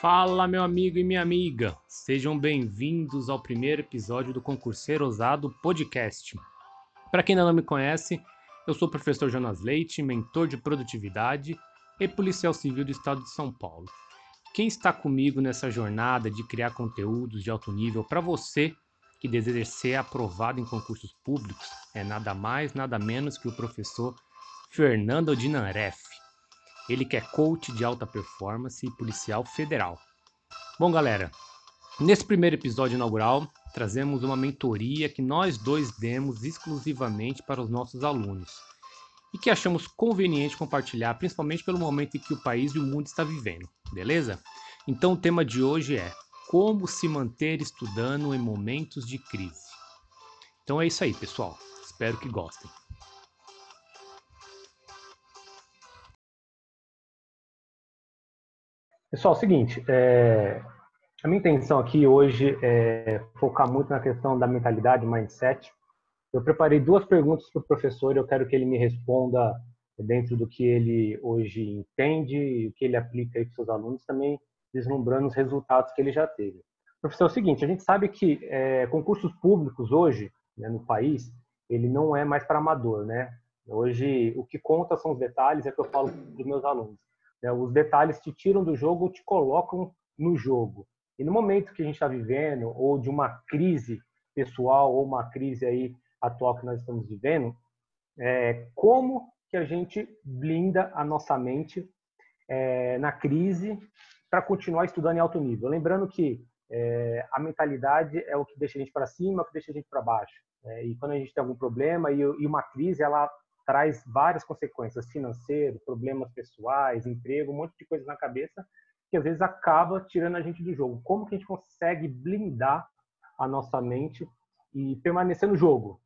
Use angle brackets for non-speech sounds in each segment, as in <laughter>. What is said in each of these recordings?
Fala, meu amigo e minha amiga! Sejam bem-vindos ao primeiro episódio do Concurseiro Ousado Podcast. Para quem ainda não me conhece, eu sou o professor Jonas Leite, mentor de produtividade e policial civil do estado de São Paulo. Quem está comigo nessa jornada de criar conteúdos de alto nível para você que deseja ser aprovado em concursos públicos é nada mais, nada menos que o professor Fernando Dinaref. Ele que é coach de alta performance e policial federal. Bom, galera, nesse primeiro episódio inaugural, trazemos uma mentoria que nós dois demos exclusivamente para os nossos alunos e que achamos conveniente compartilhar, principalmente pelo momento em que o país e o mundo está vivendo, beleza? Então o tema de hoje é como se manter estudando em momentos de crise. Então é isso aí, pessoal. Espero que gostem. Pessoal, é o seguinte, é, a minha intenção aqui hoje é focar muito na questão da mentalidade, mindset. Eu preparei duas perguntas para o professor e eu quero que ele me responda dentro do que ele hoje entende e o que ele aplica aí para seus alunos, também deslumbrando os resultados que ele já teve. Professor, é o seguinte, a gente sabe que é, concursos públicos hoje, né, no país, ele não é mais para amador, né? Hoje, o que conta são os detalhes, é que eu falo para os meus alunos. Né? Os detalhes te tiram do jogo ou te colocam no jogo. E no momento que a gente está vivendo, ou de uma crise pessoal, ou uma crise aí atual que nós estamos vivendo, é, como que a gente blinda a nossa mente é, na crise para continuar estudando em alto nível? Lembrando que é, a mentalidade é o que deixa a gente para cima, é o que deixa a gente para baixo. É, e quando a gente tem algum problema e, e uma crise, ela traz várias consequências financeiras, problemas pessoais, emprego, um monte de coisas na cabeça que às vezes acaba tirando a gente do jogo. Como que a gente consegue blindar a nossa mente e permanecer no jogo?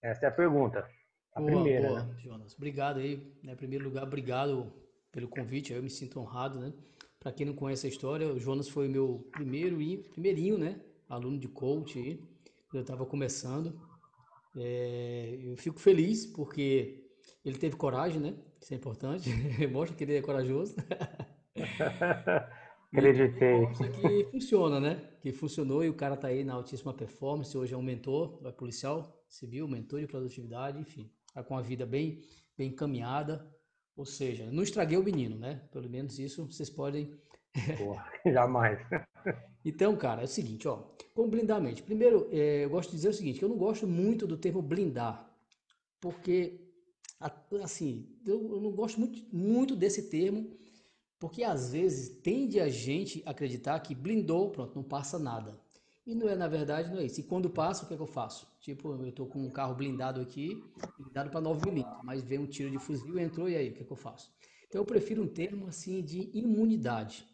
Essa é a pergunta. A boa, primeira, boa, né? Jonas. Obrigado aí. Né, em primeiro lugar, obrigado pelo convite. Eu me sinto honrado, né? Para quem não conhece a história, o Jonas foi o meu primeiro primeirinho, né? Aluno de coach aí, quando eu estava começando. É, eu fico feliz porque ele teve coragem, né? Isso é importante. <laughs> Mostra que ele é corajoso. <laughs> Acreditei. Mostra que funciona, né? Que funcionou e o cara tá aí na altíssima performance. Hoje é um mentor, é policial civil, mentor de produtividade, enfim. Tá com a vida bem, bem encaminhada. Ou seja, não estraguei o menino, né? Pelo menos isso vocês podem. Porra, <laughs> jamais. Então, cara, é o seguinte, ó. Como blindar a mente? Primeiro, é, eu gosto de dizer o seguinte, eu não gosto muito do termo blindar, porque, assim, eu, não gosto muito, muito desse termo, porque às vezes tende a gente acreditar que blindou, pronto, não passa nada. E não é, na verdade, não é isso. E quando passa, o que é que eu faço? Tipo, eu tô com um carro blindado aqui, blindado para 9 milímetros, mas vem um tiro de fuzil, entrou, e aí, o que é que eu faço? Então eu prefiro um termo assim de imunidade.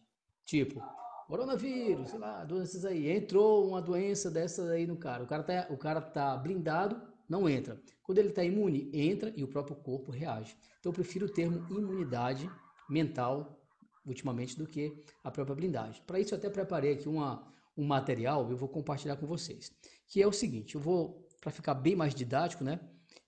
Tipo, coronavírus, sei lá, doenças aí. Entrou uma doença dessa aí no cara. O cara tá, o cara tá blindado, não entra. Quando ele está imune, entra e o próprio corpo reage. Então eu prefiro o termo imunidade mental ultimamente do que a própria blindagem. Para isso eu até preparei aqui uma, um material, eu vou compartilhar com vocês, que é o seguinte, eu vou para ficar bem mais didático, né?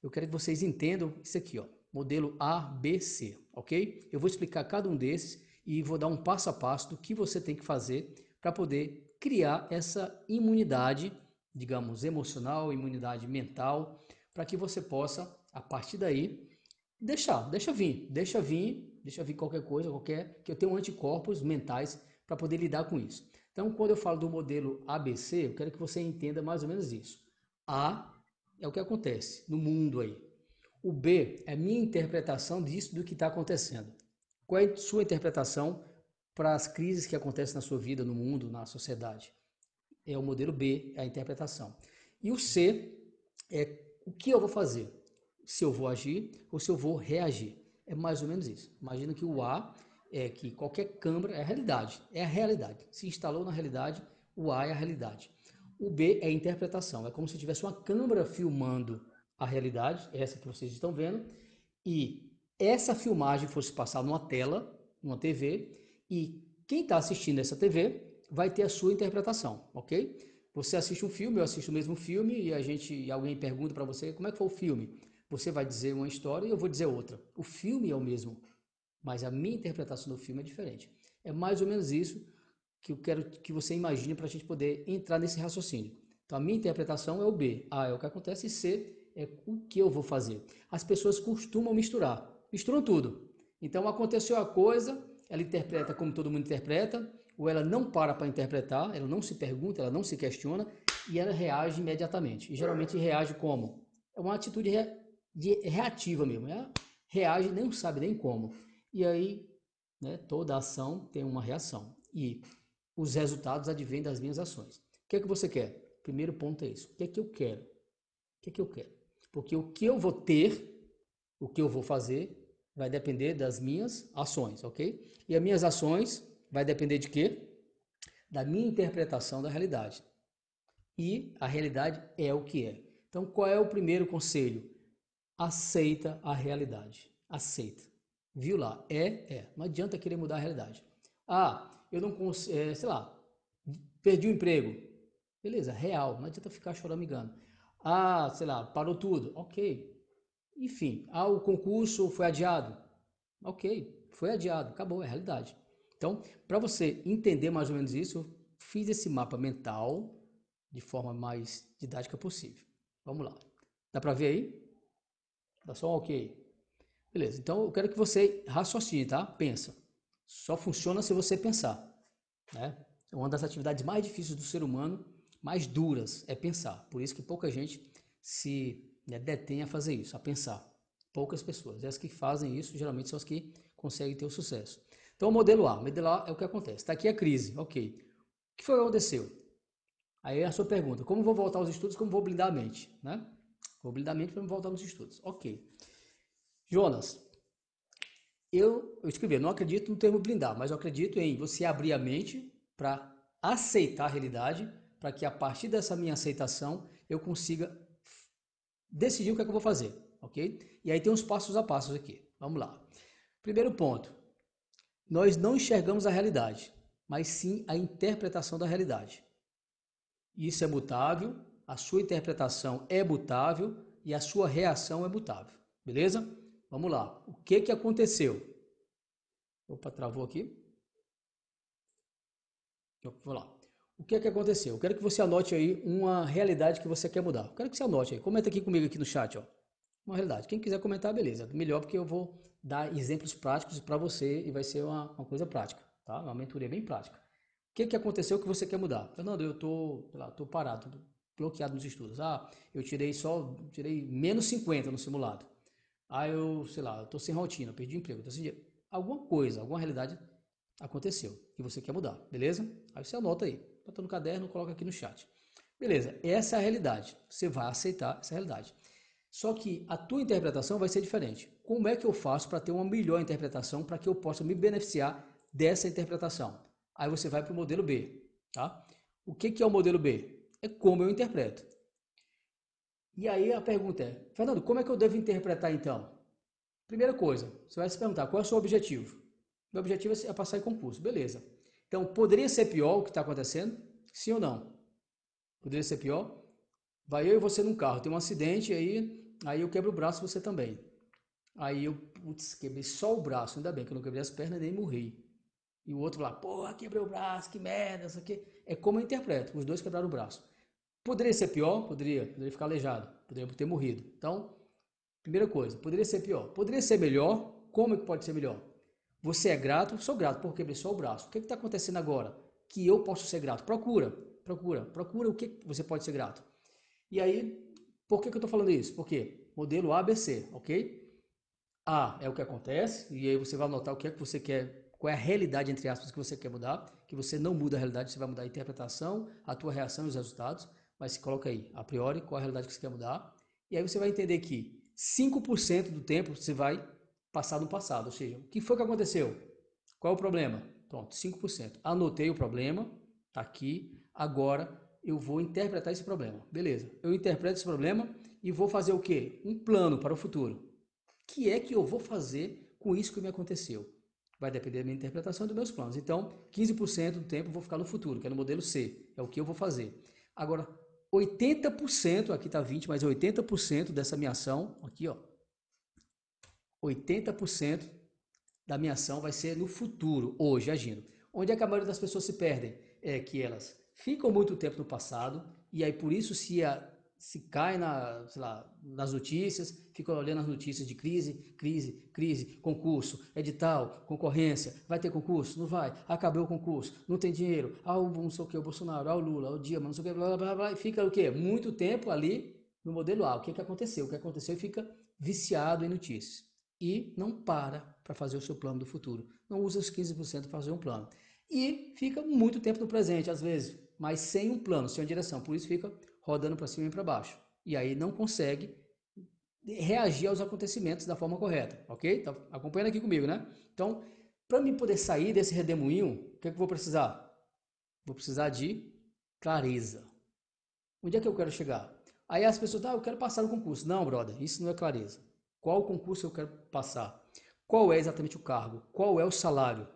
Eu quero que vocês entendam isso aqui, ó, modelo ABC, OK? Eu vou explicar cada um desses e vou dar um passo a passo do que você tem que fazer para poder criar essa imunidade, digamos, emocional, imunidade mental, para que você possa, a partir daí, deixar, deixa vir, deixa vir, deixa vir qualquer coisa, qualquer, que eu tenho anticorpos mentais para poder lidar com isso. Então, quando eu falo do modelo ABC, eu quero que você entenda mais ou menos isso. A é o que acontece no mundo aí. O B é minha interpretação disso do que está acontecendo. Qual é a sua interpretação para as crises que acontecem na sua vida, no mundo, na sociedade? É o modelo B, é a interpretação. E o C é o que eu vou fazer? Se eu vou agir ou se eu vou reagir. É mais ou menos isso. Imagina que o A é que qualquer câmera é a realidade, é a realidade. Se instalou na realidade, o A é a realidade. O B é a interpretação, é como se tivesse uma câmera filmando a realidade, essa que vocês estão vendo, e essa filmagem fosse passar numa tela, numa TV, e quem está assistindo essa TV vai ter a sua interpretação, ok? Você assiste um filme, eu assisto o mesmo filme e a gente, e alguém pergunta para você como é que foi o filme. Você vai dizer uma história e eu vou dizer outra. O filme é o mesmo, mas a minha interpretação do filme é diferente. É mais ou menos isso que eu quero que você imagine para a gente poder entrar nesse raciocínio. Então, a minha interpretação é o B. A é o que acontece e C é o que eu vou fazer. As pessoas costumam misturar. Misturam tudo. Então, aconteceu a coisa, ela interpreta como todo mundo interpreta, ou ela não para para interpretar, ela não se pergunta, ela não se questiona e ela reage imediatamente. E geralmente reage como? É uma atitude de reativa mesmo. Ela reage, nem sabe nem como. E aí, né, toda ação tem uma reação. E os resultados advêm das minhas ações. O que é que você quer? Primeiro ponto é isso. O que é que eu quero? O que é que eu quero? Porque o que eu vou ter, o que eu vou fazer, vai depender das minhas ações, ok? E as minhas ações vai depender de quê? Da minha interpretação da realidade. E a realidade é o que é. Então, qual é o primeiro conselho? Aceita a realidade. Aceita. Viu lá? É, é. Não adianta querer mudar a realidade. Ah, eu não consigo, é, sei lá, perdi o emprego. Beleza, real. Não adianta ficar choramingando. Ah, sei lá, parou tudo. Ok. Enfim, ah, o concurso foi adiado. Ok, foi adiado, acabou, é realidade. Então, para você entender mais ou menos isso, eu fiz esse mapa mental de forma mais didática possível. Vamos lá. Dá para ver aí? Dá só um ok. Beleza, então eu quero que você raciocine, tá? Pensa. Só funciona se você pensar. Né? É uma das atividades mais difíceis do ser humano, mais duras, é pensar. Por isso que pouca gente se né, detém a fazer isso, a pensar. Poucas pessoas. As que fazem isso, geralmente, são as que conseguem ter o sucesso. Então, o modelo A. O modelo A é o que acontece. Está aqui a crise. Ok. O que foi que aconteceu? Aí a sua pergunta, como vou voltar aos estudos, como vou blindar a mente? Né? Vou blindar a mente para voltar nos estudos. Ok. Jonas, eu, eu escrevi, não acredito no termo blindar, mas eu acredito em você abrir a mente para aceitar a realidade, para que a partir dessa minha aceitação eu consiga decidir o que é que eu vou fazer, ok? E aí tem uns passos a passos aqui. Vamos lá. Primeiro ponto. Nós não enxergamos a realidade, mas sim a interpretação da realidade. Isso é mutável, a sua interpretação é mutável e a sua reação é mutável. Beleza? Vamos lá. O que que aconteceu? Opa, travou aqui. Vamos lá. O que é que aconteceu? Eu quero que você anote aí uma realidade que você quer mudar. Eu quero que você anote aí. Comenta aqui comigo aqui no chat, ó. Uma realidade. Quem quiser comentar, beleza. Melhor porque eu vou dar exemplos práticos para você e vai ser uma, uma, coisa prática, tá? Uma mentoria bem prática. O que que aconteceu que você quer mudar? Fernando, eu tô, lá, tô parado, tô bloqueado nos estudos. Ah, eu tirei só, tirei menos 50 no simulado. Ah, eu, sei lá, eu tô sem rotina, perdi emprego, tô sem. Alguma coisa, alguma realidade aconteceu que você quer mudar, beleza? Aí você anota aí, bota no caderno, coloca aqui no chat. Beleza, essa é a realidade. Você vai aceitar essa realidade. Só que a tua interpretação vai ser diferente. Como é que eu faço para ter uma melhor interpretação para que eu possa me beneficiar dessa interpretação? Aí você vai para o modelo B, tá? O que, que é o modelo B? É como eu interpreto. E aí a pergunta é, Fernando, como é que eu devo interpretar então? Primeira coisa, você vai se perguntar, qual é o seu objetivo? Meu objetivo é passar em concurso, beleza. Então, poderia ser pior o que está acontecendo? Sim ou não? Poderia ser pior? Vai eu e você num carro, tem um acidente aí, aí eu quebro o braço você também. Aí eu, putz, quebrei só o braço, ainda bem que eu não quebrei as pernas nem morri. E o outro lá, porra, quebrei o braço, que merda, isso aqui. É como eu interpreto, os dois quebraram o braço. Poderia ser pior? Poderia. Poderia ficar aleijado. Poderia ter morrido. Então, primeira coisa, poderia ser pior. Poderia ser melhor? Como é que pode ser melhor? Você é grato? Sou grato porque quebrei só o braço. O que está acontecendo agora? Que eu posso ser grato? Procura, procura, procura o que você pode ser grato. E aí, por que, que eu estou falando isso? Porque modelo ABC, ok? A é o que acontece, e aí você vai anotar o que é que você quer, qual é a realidade, entre aspas, que você quer mudar, que você não muda a realidade, você vai mudar a interpretação, a tua reação e os resultados mas se coloca aí, a priori, qual a realidade que você quer mudar. E aí você vai entender que 5% do tempo você vai passar no passado, ou seja, o que foi que aconteceu? Qual é o problema? Pronto, 5%. Anotei o problema, tá aqui, agora eu vou interpretar esse problema. Beleza, eu interpreto esse problema e vou fazer o quê? Um plano para o futuro. O que é que eu vou fazer com isso que me aconteceu? Vai depender da minha interpretação e dos meus planos. Então, 15% do tempo eu vou ficar no futuro, que é no modelo C, é o que eu vou fazer. Agora, 80%, aqui está 20, mas 80% dessa minha ação, aqui ó, 80% da minha ação vai ser no futuro, hoje, agindo. Onde é que a maioria das pessoas se perdem? É que elas ficam muito tempo no passado e aí por isso se a, se cai na, lá, nas notícias, fica olhando as notícias de crise, crise, crise, concurso, edital, concorrência, vai ter concurso? Não vai, acabou o concurso, não tem dinheiro, ah, o não sei o que, o Bolsonaro, ah, o Lula, ah, o Dilma, não sei o que, blá, blá, blá, blá, e fica o quê? Muito tempo ali no modelo A. O que, que aconteceu? O que aconteceu e fica viciado em notícias. E não para para fazer o seu plano do futuro. Não usa os 15% para fazer um plano. E fica muito tempo no presente, às vezes, mas sem um plano, sem uma direção. Por isso fica rodando para cima e para baixo. E aí não consegue reagir aos acontecimentos da forma correta, ok? Tá acompanhando aqui comigo, né? Então, para mim poder sair desse redemoinho, o que, é que eu vou precisar? Vou precisar de clareza. Onde é que eu quero chegar? Aí as pessoas, ah, eu quero passar no concurso. Não, brother, isso não é clareza. Qual concurso eu quero passar? Qual é exatamente o cargo? Qual é o salário?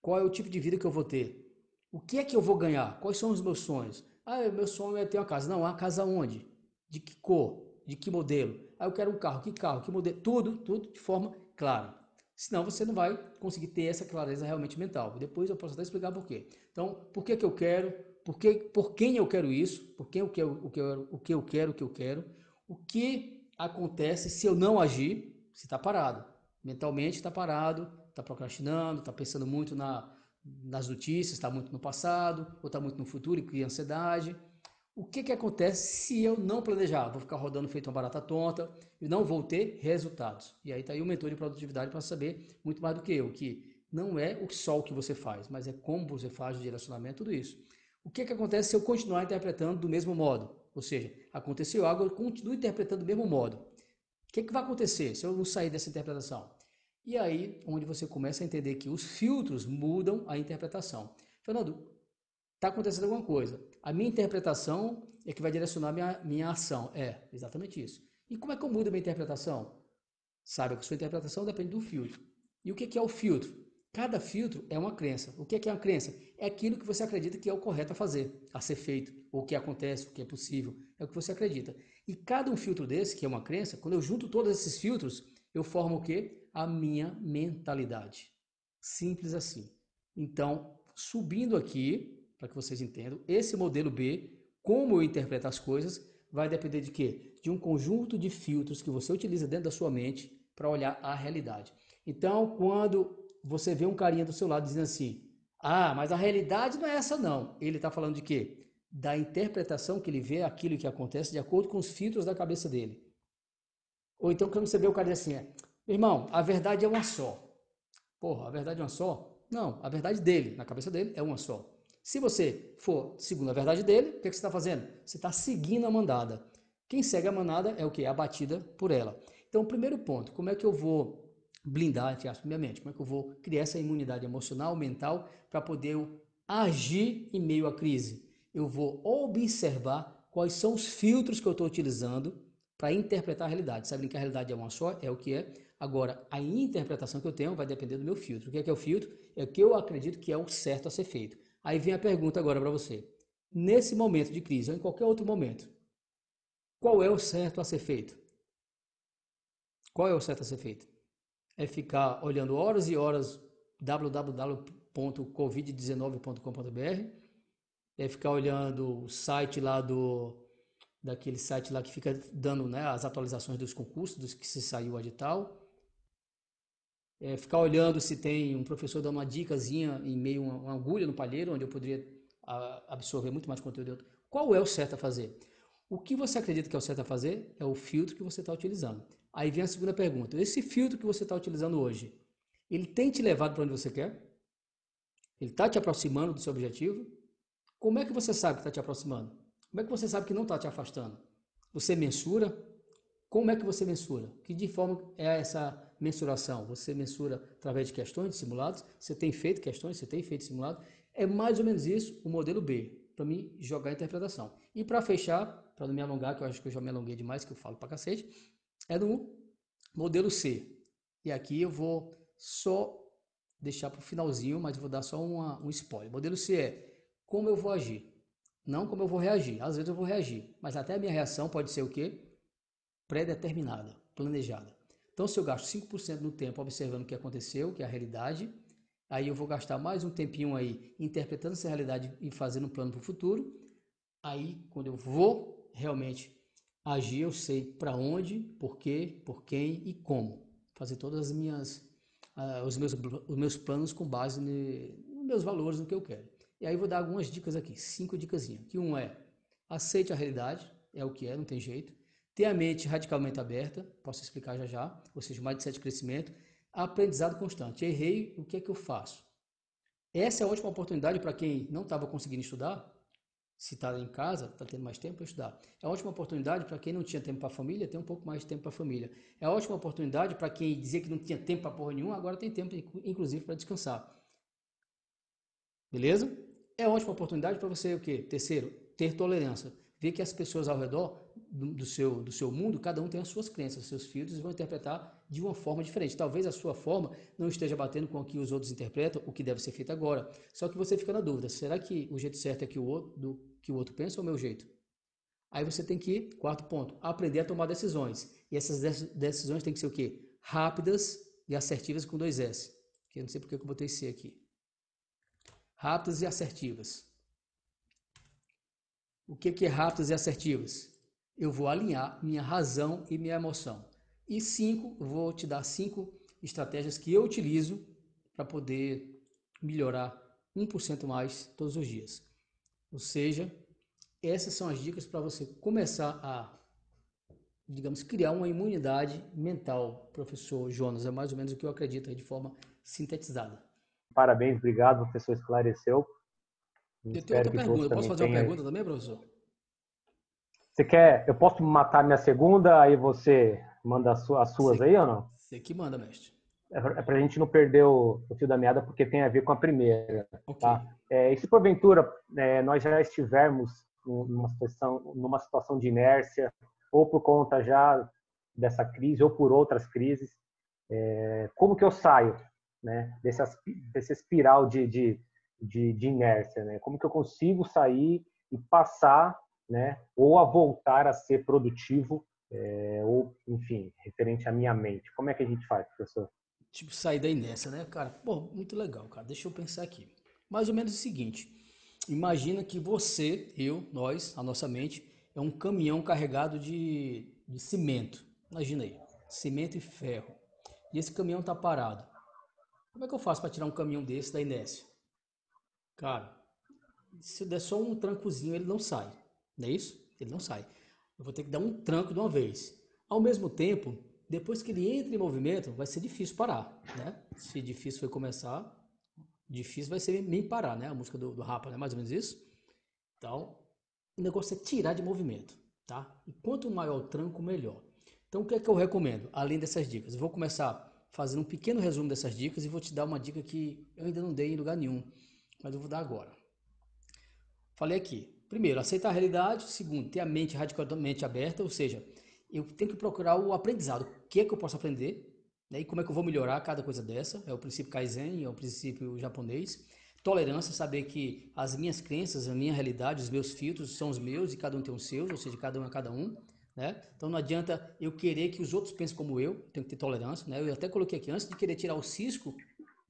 Qual é o tipo de vida que eu vou ter? O que é que eu vou ganhar? Quais são os meus sonhos? Ah, meu sonho é ter uma casa. Não, uma casa onde? De que cor? De que modelo? Ah, eu quero um carro. Que carro? Que modelo? Tudo, tudo de forma clara. Senão você não vai conseguir ter essa clareza realmente mental. Depois eu posso até explicar por quê. Então, por que, que eu quero? Por, que, por quem eu quero isso? Por quem eu quero, o, que eu, o que eu quero, o que eu quero? O que acontece se eu não agir? Se está parado. Mentalmente está parado, está procrastinando, está pensando muito na, nas notícias, está muito no passado, ou está muito no futuro e cria ansiedade. O que, que acontece se eu não planejar? Vou ficar rodando feito uma barata tonta e não vou ter resultados. E aí está aí o mentor de produtividade para saber muito mais do que eu, que não é só o que você faz, mas é como você faz o direcionamento, tudo isso. O que, que acontece se eu continuar interpretando do mesmo modo? Ou seja, aconteceu algo, eu continuo interpretando do mesmo modo. O que, que vai acontecer se eu não sair dessa interpretação? E aí, onde você começa a entender que os filtros mudam a interpretação. Fernando, está acontecendo alguma coisa. A minha interpretação é que vai direcionar minha, minha ação. É, exatamente isso. E como é que eu mudo a minha interpretação? Saiba que sua interpretação depende do filtro. E o que é o filtro? Cada filtro é uma crença. O que é uma crença? É aquilo que você acredita que é o correto a fazer, a ser feito, o que acontece, o que é possível. É o que você acredita. E cada um filtro desse, que é uma crença, quando eu junto todos esses filtros, eu formo o quê? a minha mentalidade. Simples assim. Então, subindo aqui, para que vocês entendam, esse modelo B, como eu interpreto as coisas, vai depender de quê? De um conjunto de filtros que você utiliza dentro da sua mente para olhar a realidade. Então, quando você vê um carinha do seu lado dizendo assim: "Ah, mas a realidade não é essa não". Ele está falando de quê? Da interpretação que ele vê aquilo que acontece de acordo com os filtros da cabeça dele. Ou então quando você vê o cara assim: é, Irmão, a verdade é uma só. Porra, a verdade é uma só? Não, a verdade dele, na cabeça dele, é uma só. Se você for segundo a verdade dele, o que, é que você está fazendo? Você está seguindo a mandada. Quem segue a manada é o que? É abatida por ela. Então, primeiro ponto, como é que eu vou blindar, entre aspas, minha mente? Como é que eu vou criar essa imunidade emocional, mental, para poder agir em meio à crise? Eu vou observar quais são os filtros que eu estou utilizando para interpretar a realidade. Sabem que a realidade é uma só, é o que é, Agora, a interpretação que eu tenho vai depender do meu filtro. O que é, que é o filtro? É o que eu acredito que é o certo a ser feito. Aí vem a pergunta agora para você. Nesse momento de crise, ou em qualquer outro momento, qual é o certo a ser feito? Qual é o certo a ser feito? É ficar olhando horas e horas www.covid19.com.br, é ficar olhando o site lá do daquele site lá que fica dando né, as atualizações dos concursos, dos que se saiu o edital, é, ficar olhando se tem um professor dando uma dicasinha em meio a uma agulha no palheiro, onde eu poderia absorver muito mais conteúdo. Qual é o certo a fazer? O que você acredita que é o certo a fazer é o filtro que você está utilizando. Aí vem a segunda pergunta. Esse filtro que você está utilizando hoje, ele tem te levado para onde você quer? Ele está te aproximando do seu objetivo? Como é que você sabe que está te aproximando? Como é que você sabe que não está te afastando? Você mensura? Como é que você mensura? Que de forma é essa mensuração? Você mensura através de questões, de simulados? Você tem feito questões? Você tem feito simulados? É mais ou menos isso o modelo B, para mim jogar a interpretação. E para fechar, para não me alongar, que eu acho que eu já me alonguei demais, que eu falo para cacete, é no modelo C. E aqui eu vou só deixar para o finalzinho, mas vou dar só uma, um spoiler. Modelo C é como eu vou agir, não como eu vou reagir. Às vezes eu vou reagir, mas até a minha reação pode ser o quê? Pré-determinada, planejada. Então, se eu gasto 5% no tempo observando o que aconteceu, que é a realidade, Aí eu vou gastar mais um tempinho aí interpretando essa realidade e fazendo um plano para o futuro. Aí, quando eu vou realmente agir, eu sei para onde, por quê, por quem e como. Fazer todas as minhas, uh, os, meus, os meus planos com base ne, nos meus valores, no que eu quero. E aí vou dar algumas dicas aqui, cinco dicas. Que um é, aceite a realidade, é o que é, não tem jeito. Ter a mente radicalmente aberta, posso explicar já já, ou seja, mais de sete crescimento aprendizado constante. Errei, o que é que eu faço? Essa é a ótima oportunidade para quem não estava conseguindo estudar, se está em casa, está tendo mais tempo para estudar. É ótima oportunidade para quem não tinha tempo para a família, ter um pouco mais de tempo para a família. É ótima oportunidade para quem dizia que não tinha tempo para porra nenhuma, agora tem tempo, inclusive, para descansar. Beleza? É ótima oportunidade para você o quê? Terceiro, ter tolerância. Ver que as pessoas ao redor do, do, seu, do seu mundo, cada um tem as suas crenças, seus filtros, vão interpretar de uma forma diferente. Talvez a sua forma não esteja batendo com o que os outros interpretam, o que deve ser feito agora. Só que você fica na dúvida: será que o jeito certo é que o outro, do, que o outro pensa ou o meu jeito? Aí você tem que, quarto ponto, aprender a tomar decisões. E essas decisões têm que ser o quê? Rápidas e assertivas com dois S. Que eu não sei porque eu botei C aqui. Rápidas e assertivas. O que é rápidas e assertivas? Eu vou alinhar minha razão e minha emoção. E cinco, vou te dar cinco estratégias que eu utilizo para poder melhorar 1% mais todos os dias. Ou seja, essas são as dicas para você começar a, digamos, criar uma imunidade mental, professor Jonas. É mais ou menos o que eu acredito de forma sintetizada. Parabéns, obrigado, professor esclareceu. Eu tenho outra pergunta. Posso fazer uma pergunta também, professor? Você quer? Eu posso matar minha segunda, aí você manda as, suas você, aí ou não? Você que manda, mestre. É para a gente não perder o, o, fio da meada, porque tem a ver com a primeira. Okay. Tá? É, e se porventura é, nós já estivermos numa situação, numa situação de inércia, ou por conta já dessa crise, ou por outras crises, é, como que eu saio né, desse, desse espiral de, de, de, de inércia? Né? Como que eu consigo sair e passar né, ou a voltar a ser produtivo é, ou, enfim, referente à minha mente. Como é que a gente faz, professor? Tipo, sair daí nessa, né, cara? Pô, muito legal, cara. Deixa eu pensar aqui. Mais ou menos o seguinte: imagina que você, eu, nós, a nossa mente, é um caminhão carregado de, de cimento. Imagina aí, cimento e ferro. E esse caminhão tá parado. Como é que eu faço para tirar um caminhão desse da inércia? Cara, se der só um trancozinho, ele não sai. Não é isso? Ele não sai. Eu vou ter que dar um tranco de uma vez. Ao mesmo tempo, depois que ele entra em movimento, vai ser difícil parar, né? Se difícil foi começar, difícil vai ser nem parar, né? A música do, do Rapa, né? Mais ou menos isso. Então, o negócio é tirar de movimento, tá? E quanto maior o tranco, melhor. Então, o que é que eu recomendo, além dessas dicas? Eu vou começar fazendo um pequeno resumo dessas dicas e vou te dar uma dica que eu ainda não dei em lugar nenhum, mas eu vou dar agora. Falei aqui, primeiro, aceitar a realidade. Segundo, ter a mente radicalmente aberta, ou seja, eu tenho que procurar o aprendizado. O que é que eu posso aprender? Né? E como é que eu vou melhorar cada coisa dessa? É o princípio Kaizen, é o princípio japonês. Tolerância, saber que as minhas crenças, a minha realidade, os meus filtros são os meus e cada um tem os seus, ou seja, cada um é cada um. Né? Então não adianta eu querer que os outros pensem como eu, tenho que ter tolerância. Né? Eu até coloquei aqui, antes de querer tirar o cisco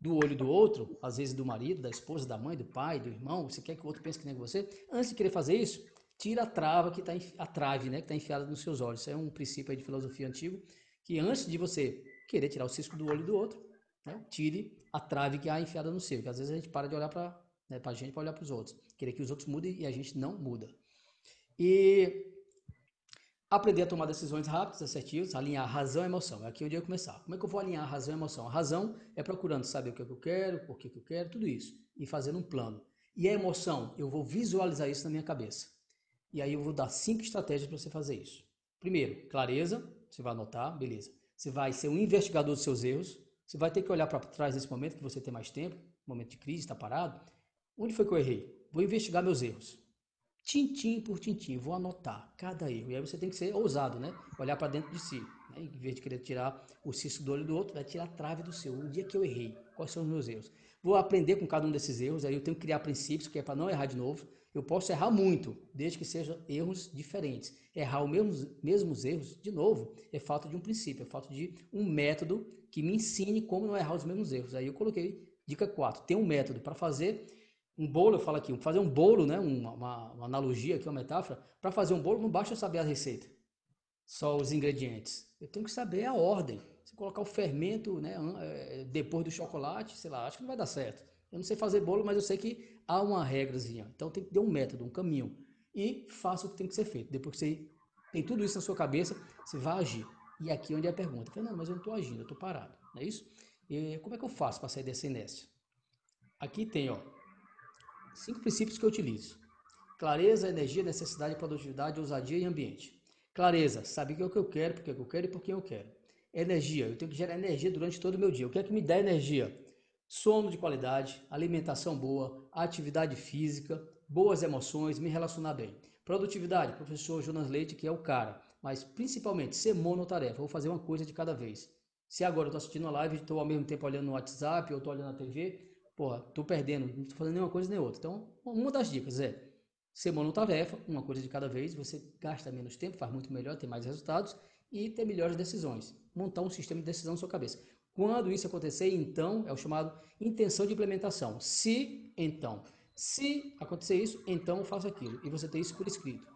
do olho do outro, às vezes do marido, da esposa, da mãe, do pai, do irmão, você quer que o outro pense que nem você, antes de querer fazer isso, tira a trava que está a trave, né, que está enfiada nos seus olhos. Isso é um princípio de filosofia antigo que antes de você querer tirar o cisco do olho do outro, né, tire a trave que há enfiada no seu. Que às vezes a gente para de olhar para né, a gente para olhar para os outros, querer que os outros mudem e a gente não muda. E Aprender a tomar decisões rápidas, assertivas, alinhar razão e emoção. É aqui onde eu ia começar. Como é que eu vou alinhar razão e emoção? A razão é procurando saber o que, é que eu quero, por que, que eu quero, tudo isso. E fazendo um plano. E a emoção, eu vou visualizar isso na minha cabeça. E aí eu vou dar cinco estratégias para você fazer isso. Primeiro, clareza. Você vai anotar, beleza. Você vai ser um investigador dos seus erros. Você vai ter que olhar para trás nesse momento que você tem mais tempo, momento de crise, está parado. Onde foi que eu errei? Vou investigar meus erros tintim por tintim, vou anotar cada erro. E aí você tem que ser ousado, né? Olhar para dentro de si. Né? Em vez de querer tirar o cisco do olho do outro, vai tirar a trave do seu. O dia que eu errei, quais são os meus erros? Vou aprender com cada um desses erros, aí eu tenho que criar princípios, que é para não errar de novo. Eu posso errar muito, desde que sejam erros diferentes. Errar os mesmos, mesmos erros, de novo, é falta de um princípio, é falta de um método que me ensine como não errar os mesmos erros. Aí eu coloquei Dica 4. Tem um método para fazer um bolo, eu falo aqui, fazer um bolo, né? Uma, uma, uma analogia aqui, uma metáfora. Para fazer um bolo, não basta eu saber a receita, só os ingredientes. Eu tenho que saber a ordem. Se colocar o fermento né, é, depois do chocolate, sei lá, acho que não vai dar certo. Eu não sei fazer bolo, mas eu sei que há uma regrazinha. Então tem que ter um método, um caminho. E faça o que tem que ser feito. Depois que você tem tudo isso na sua cabeça, você vai agir. E aqui é onde é a pergunta. Fernando, mas eu não estou agindo, eu estou parado. Não é isso? E como é que eu faço para sair dessa inércia? Aqui tem, ó, cinco princípios que eu utilizo. Clareza, energia, necessidade, produtividade, ousadia e ambiente. Clareza, saber o que eu quero, porque eu quero e por quem eu quero. Energia, eu tenho que gerar energia durante todo o meu dia. O que é que me dá energia? Sono de qualidade, alimentação boa, atividade física, boas emoções, me relacionar bem. Produtividade, professor Jonas Leite, que é o cara. Mas principalmente ser monotarefa, vou fazer uma coisa de cada vez. Se agora eu estou assistindo a live estou ao mesmo tempo olhando no WhatsApp ou estou olhando na TV, porra, estou perdendo, não estou fazendo nenhuma coisa nem outra. Então, uma das dicas é ser monotarefa, uma coisa de cada vez, você gasta menos tempo, faz muito melhor, tem mais resultados e ter melhores decisões. Montar um sistema de decisão na sua cabeça. Quando isso acontecer, então, é o chamado intenção de implementação. Se, então. Se acontecer isso, então faça aquilo. E você tem isso por escrito.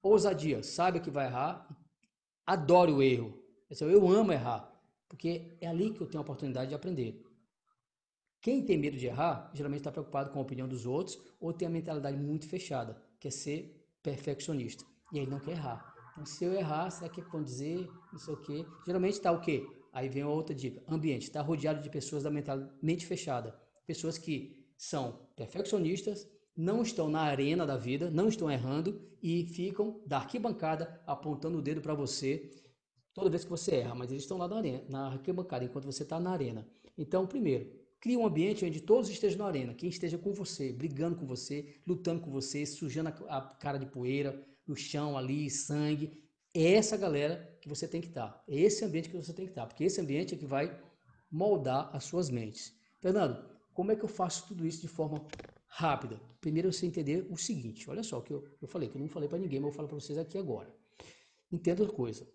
Ousadia, sabe que vai errar, adore o erro. Eu amo errar, porque é ali que eu tenho a oportunidade de aprender. Quem tem medo de errar, geralmente está preocupado com a opinião dos outros ou tem a mentalidade muito fechada, que é ser perfeccionista. E aí não quer errar. Então, se eu errar, será que vão dizer? Não sei o quê. Geralmente está o quê? Aí vem outra dica. Ambiente. Está rodeado de pessoas da mentalidade fechada. Pessoas que são perfeccionistas, não estão na arena da vida, não estão errando e ficam da arquibancada apontando o dedo para você toda vez que você erra, mas eles estão lá na, arena, na arquibancada enquanto você está na arena. Então, primeiro, crie um ambiente onde todos estejam na arena, quem esteja com você, brigando com você, lutando com você, sujando a, cara de poeira, no chão ali, sangue. É essa galera que você tem que estar. É esse ambiente que você tem que estar, porque esse ambiente é que vai moldar as suas mentes. Fernando, como é que eu faço tudo isso de forma rápida? Primeiro você entender o seguinte, olha só que eu, eu falei, que eu não falei para ninguém, mas eu falo para vocês aqui agora. Entenda uma coisa.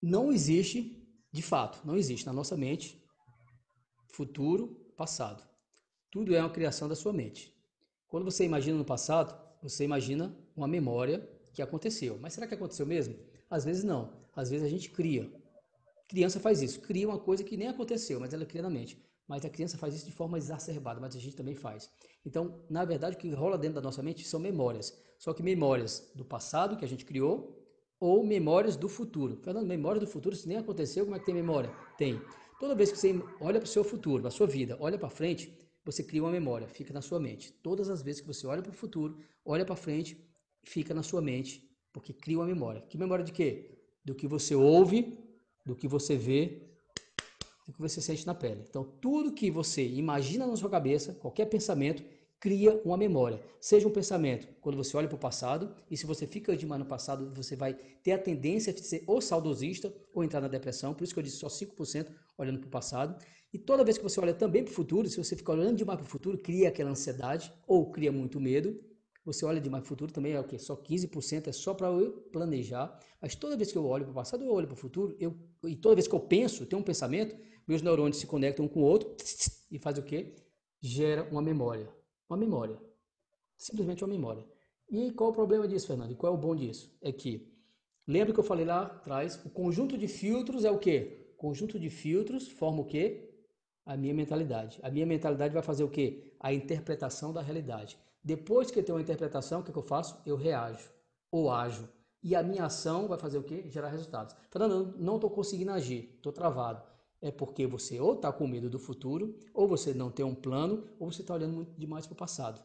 Não existe, de fato, não existe na nossa mente futuro, passado. Tudo é uma criação da sua mente. Quando você imagina no passado, você imagina uma memória que aconteceu. Mas será que aconteceu mesmo? Às vezes não. Às vezes a gente cria. Criança faz isso, cria uma coisa que nem aconteceu, mas ela cria na mente. Mas a criança faz isso de forma exacerbada, mas a gente também faz. Então, na verdade, o que rola dentro da nossa mente são memórias. Só que memórias do passado que a gente criou ou memórias do futuro. Fernando, memória do futuro, se nem aconteceu, como é que tem memória? Tem. Toda vez que você olha para o seu futuro, para a sua vida, olha para frente, você cria uma memória, fica na sua mente. Todas as vezes que você olha para o futuro, olha para frente, fica na sua mente, porque cria uma memória. Que memória de quê? Do que você ouve, do que você vê, do que você sente na pele. Então, tudo que você imagina na sua cabeça, qualquer pensamento, cria uma memória. Seja um pensamento quando você olha para o passado, e se você fica demais no passado, você vai ter a tendência de ser ou saudosista ou entrar na depressão. Por isso que eu disse só 5% olhando para o passado. E toda vez que você olha também para o futuro, se você fica olhando demais para o futuro, cria aquela ansiedade ou cria muito medo. Você olha demais para o futuro também é o que? Só 15% é só para eu planejar. Mas toda vez que eu olho para o passado, eu olho para o futuro, eu, e toda vez que eu penso, tenho um pensamento, meus neurônios se conectam um com o outro e faz o quê? Gera uma memória. Uma memória. Simplesmente uma memória. E qual o problema disso, Fernando? E qual é o bom disso? É que, lembra que eu falei lá atrás, o conjunto de filtros é o quê? Conjunto de filtros forma o quê? A minha mentalidade. A minha mentalidade vai fazer o quê? A interpretação da realidade. Depois que eu tenho uma interpretação, o que, é que eu faço? Eu reajo ou ajo. E a minha ação vai fazer o quê? Gerar resultados. Fernando, não estou conseguindo agir, estou travado é porque você ou está com medo do futuro, ou você não tem um plano, ou você está olhando muito demais para o passado.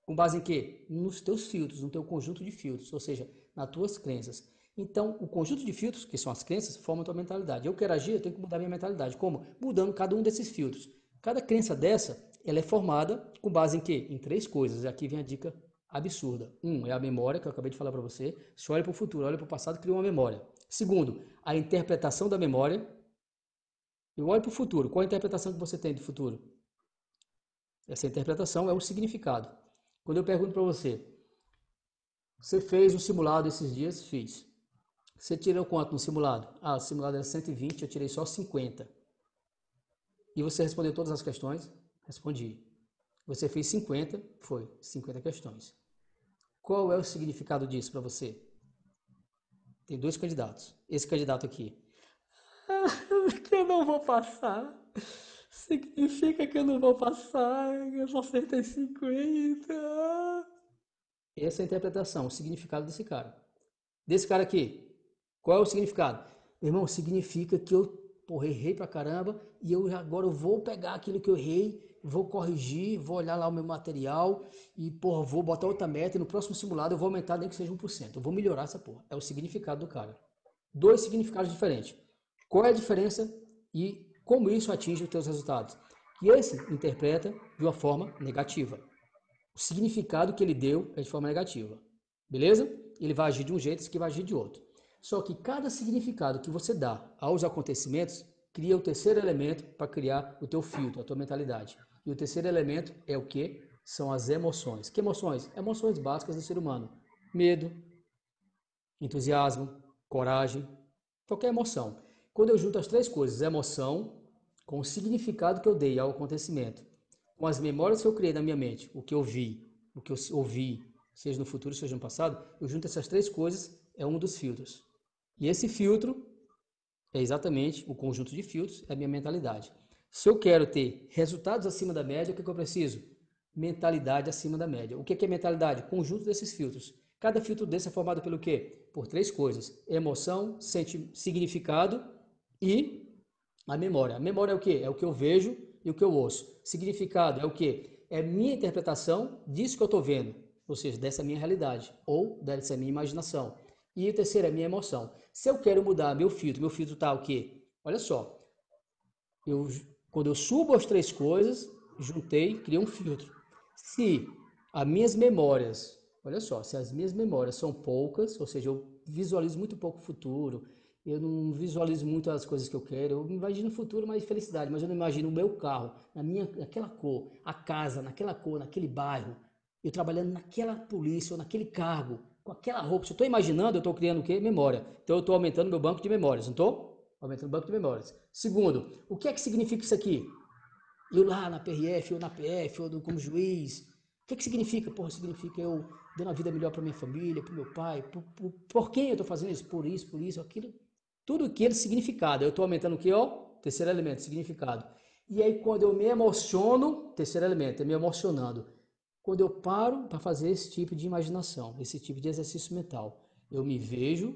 Com base em quê? Nos teus filtros, no teu conjunto de filtros, ou seja, nas tuas crenças. Então, o conjunto de filtros, que são as crenças, forma a tua mentalidade. Eu quero agir, eu tenho que mudar minha mentalidade. Como? Mudando cada um desses filtros. Cada crença dessa, ela é formada com base em quê? Em três coisas. E aqui vem a dica absurda. Um é a memória, que eu acabei de falar para você. Se olha para o futuro, olha para o passado, cria uma memória. Segundo, a interpretação da memória, eu olho para o futuro. Qual a interpretação que você tem do futuro? Essa interpretação é o significado. Quando eu pergunto para você, você fez um simulado esses dias? Fiz. Você tirou quanto no simulado? Ah, o simulado era 120, eu tirei só 50. E você respondeu todas as questões? Respondi. Você fez 50? Foi, 50 questões. Qual é o significado disso para você? Tem dois candidatos. Esse candidato aqui. <laughs> Que eu não vou passar. Significa que eu não vou passar. Eu só acertei 50. Essa é a interpretação, o significado desse cara. Desse cara aqui. Qual é o significado? Irmão, significa que eu porra, errei pra caramba e eu agora eu vou pegar aquilo que eu errei, vou corrigir, vou olhar lá o meu material e, porra, vou botar outra meta e no próximo simulado eu vou aumentar nem que seja 1%. Eu vou melhorar essa porra. É o significado do cara. Dois significados diferentes. Qual é a diferença e como isso atinge os teus resultados? E esse interpreta de uma forma negativa. O significado que ele deu é de forma negativa. Beleza? Ele vai agir de um jeito, esse que vai agir de outro. Só que cada significado que você dá aos acontecimentos cria o terceiro elemento para criar o teu filtro, a tua mentalidade. E o terceiro elemento é o que? São as emoções. Que emoções? Emoções básicas do ser humano. Medo, entusiasmo, coragem, qualquer emoção. Quando eu junto as três coisas, emoção, com o significado que eu dei ao acontecimento, com as memórias que eu criei na minha mente, o que eu vi, o que eu ouvi, seja no futuro, seja no passado, eu junto essas três coisas, é um dos filtros. E esse filtro é exatamente o conjunto de filtros, é a minha mentalidade. Se eu quero ter resultados acima da média, o que, que eu preciso? Mentalidade acima da média. O que, que é mentalidade? Conjunto desses filtros. Cada filtro desse é formado pelo quê? Por três coisas: emoção, significado e a memória. A memória é o quê? É o que eu vejo e o que eu ouço. Significado é o quê? É minha interpretação disso que eu estou vendo, ou seja, dessa minha realidade ou dessa minha imaginação. E o terceiro é minha emoção. Se eu quero mudar meu filtro, meu filtro tá o quê? Olha só. Eu, quando eu subo as três coisas, juntei, criei um filtro. Se as minhas memórias, olha só, se as minhas memórias são poucas, ou seja, eu visualizo muito pouco o futuro, eu não visualizo muito as coisas que eu quero, eu imagino o futuro mais felicidade, mas eu não imagino o meu carro, na minha, naquela cor, a casa, naquela cor, naquele bairro, eu trabalhando naquela polícia ou naquele cargo, com aquela roupa. Se eu estou imaginando, eu estou criando o quê? Memória. Então eu estou aumentando meu banco de memórias, não estou? Aumentando o banco de memórias. Segundo, o que é que significa isso aqui? Eu lá na PRF, ou na PF, ou como juiz. O que é que significa? Porra, significa eu dando uma vida melhor para minha família, para meu pai. Por, por, por quem eu estou fazendo isso? Por isso, por isso, aquilo. Tudo aquele significado. Eu estou aumentando o que? Ó, terceiro elemento, significado. E aí, quando eu me emociono, terceiro elemento, é me emocionando quando eu paro para fazer esse tipo de imaginação, esse tipo de exercício mental. Eu me vejo,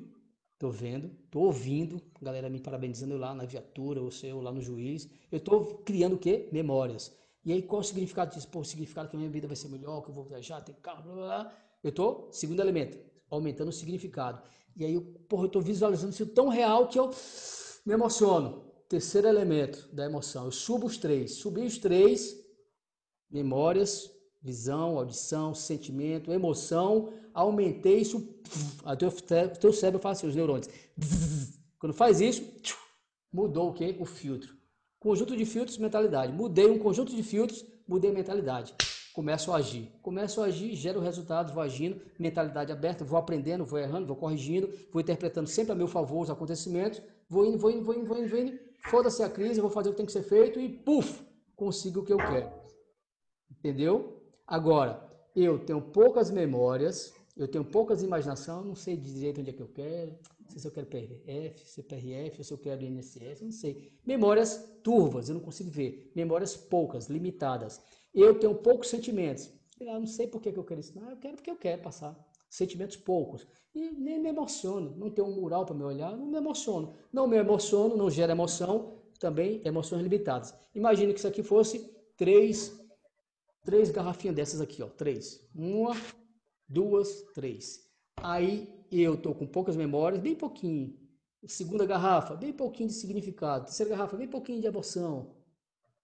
estou vendo, estou ouvindo, a galera me parabenizando lá na viatura, ou sei, lá no juiz. Eu estou criando o quê? Memórias. E aí, qual o significado disso? Pô, o significado que a minha vida vai ser melhor, que eu vou viajar, ter carro, blá, blá, blá. Eu estou, segundo elemento, aumentando o significado. E aí, porra, eu estou visualizando isso tão real que eu me emociono. Terceiro elemento da emoção, eu subo os três. Subi os três, memórias, visão, audição, sentimento, emoção, aumentei isso, o teu, cérebro faz assim, os neurônios. Quando faz isso, mudou o que? O filtro. Conjunto de filtros, mentalidade. Mudei um conjunto de filtros, mudei mentalidade. Começo a agir. Começo a agir, gero resultados, vou agindo, mentalidade aberta, vou aprendendo, vou errando, vou corrigindo, vou interpretando sempre a meu favor os acontecimentos, vou indo, vou indo, vou indo, vou indo, vou indo. Foda-se a crise, vou fazer o que tem que ser feito e, puf, consigo o que eu quero. Entendeu? Agora, eu tenho poucas memórias, eu tenho poucas imaginação, não sei direito onde é que eu quero, não sei se eu quero PRF, se é se eu quero INSS, não sei. Memórias turvas, eu não consigo ver. Memórias poucas, limitadas. Eu tenho poucos sentimentos. Eu não sei por que, eu quero isso. Não, eu quero porque eu quero passar. Sentimentos poucos. E nem me emociono. Não tenho um mural para me olhar, não me emociono. Não me emociono, não gera emoção, também emoções limitadas. Imagine que isso aqui fosse três três garrafinhas dessas aqui, ó, três. Uma, duas, três. Aí eu tô com poucas memórias, bem pouquinho. Segunda garrafa, bem pouquinho de significado. Terceira garrafa, bem pouquinho de emoção.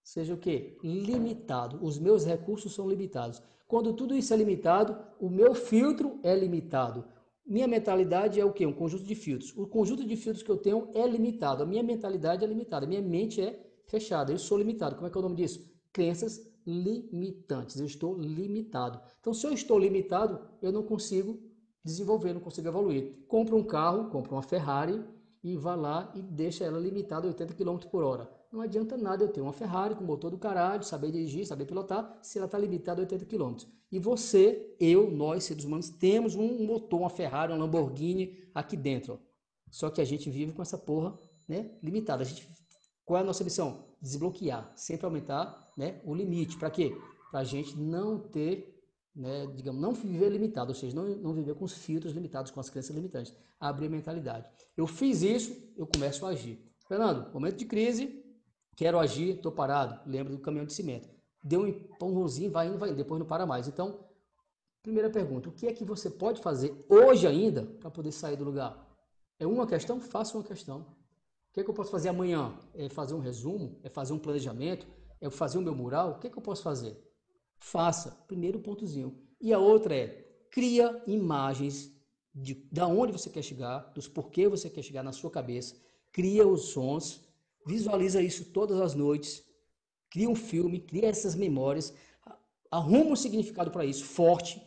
Seja o que? Limitado. Os meus recursos são limitados. Quando tudo isso é limitado, o meu filtro é limitado. Minha mentalidade é o quê? Um conjunto de filtros. O conjunto de filtros que eu tenho é limitado. A minha mentalidade é limitada. A minha mente é fechada. Eu sou limitado. Como é que é o nome disso? Crenças limitantes. Eu estou limitado. Então, se eu estou limitado, eu não consigo desenvolver, não consigo evoluir. Compra um carro, compra uma Ferrari e vá lá e deixa ela limitada a 80 km por hora. Não adianta nada eu ter uma Ferrari com motor do caralho, saber dirigir, saber pilotar, se ela está limitada a 80 km. E você, eu, nós, seres humanos, temos um motor, uma Ferrari, um Lamborghini aqui dentro. Só que a gente vive com essa porra né, limitada. A gente, qual é a nossa missão? Desbloquear, sempre aumentar né, o limite. Para quê? Para a gente não ter, né, digamos, não viver limitado, ou seja, não, não viver com os filtros limitados, com as crenças limitantes. Abrir a mentalidade. Eu fiz isso, eu começo a agir. Fernando, momento de crise, quero agir, estou parado. Lembra do caminhão de cimento deu um empurrãozinho, vai indo, vai indo, depois não para mais. Então, primeira pergunta, o que é que você pode fazer hoje ainda para poder sair do lugar? É uma questão? Faça uma questão. O que é que eu posso fazer amanhã? É fazer um resumo? É fazer um planejamento? É fazer o meu mural? O que é que eu posso fazer? Faça. Primeiro pontozinho. E a outra é, cria imagens de da onde você quer chegar, dos porquê você quer chegar na sua cabeça, cria os sons, visualiza isso todas as noites, cria um filme, cria essas memórias, arruma um significado para isso, forte.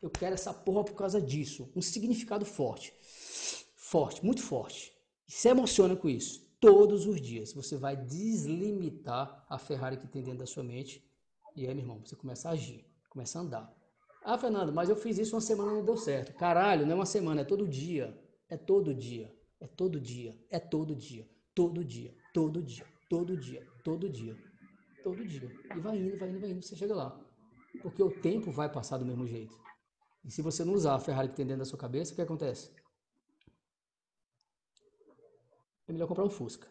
Eu quero essa porra por causa disso. Um significado forte. Forte, muito forte. E se emociona com isso. Todos os dias você vai deslimitar a Ferrari que tem dentro da sua mente. E aí, meu irmão, você começa a agir, começa a andar. Ah, Fernando, mas eu fiz isso uma semana e não deu certo. Caralho, não é uma semana, é todo dia. É todo dia. É todo dia. É todo dia. Todo dia. Todo dia. Todo dia. Todo dia todo dia. E vai indo, vai indo, vai indo, você chega lá. Porque o tempo vai passar do mesmo jeito. E se você não usar a Ferrari que tem dentro da sua cabeça, o que acontece? É melhor comprar um Fusca.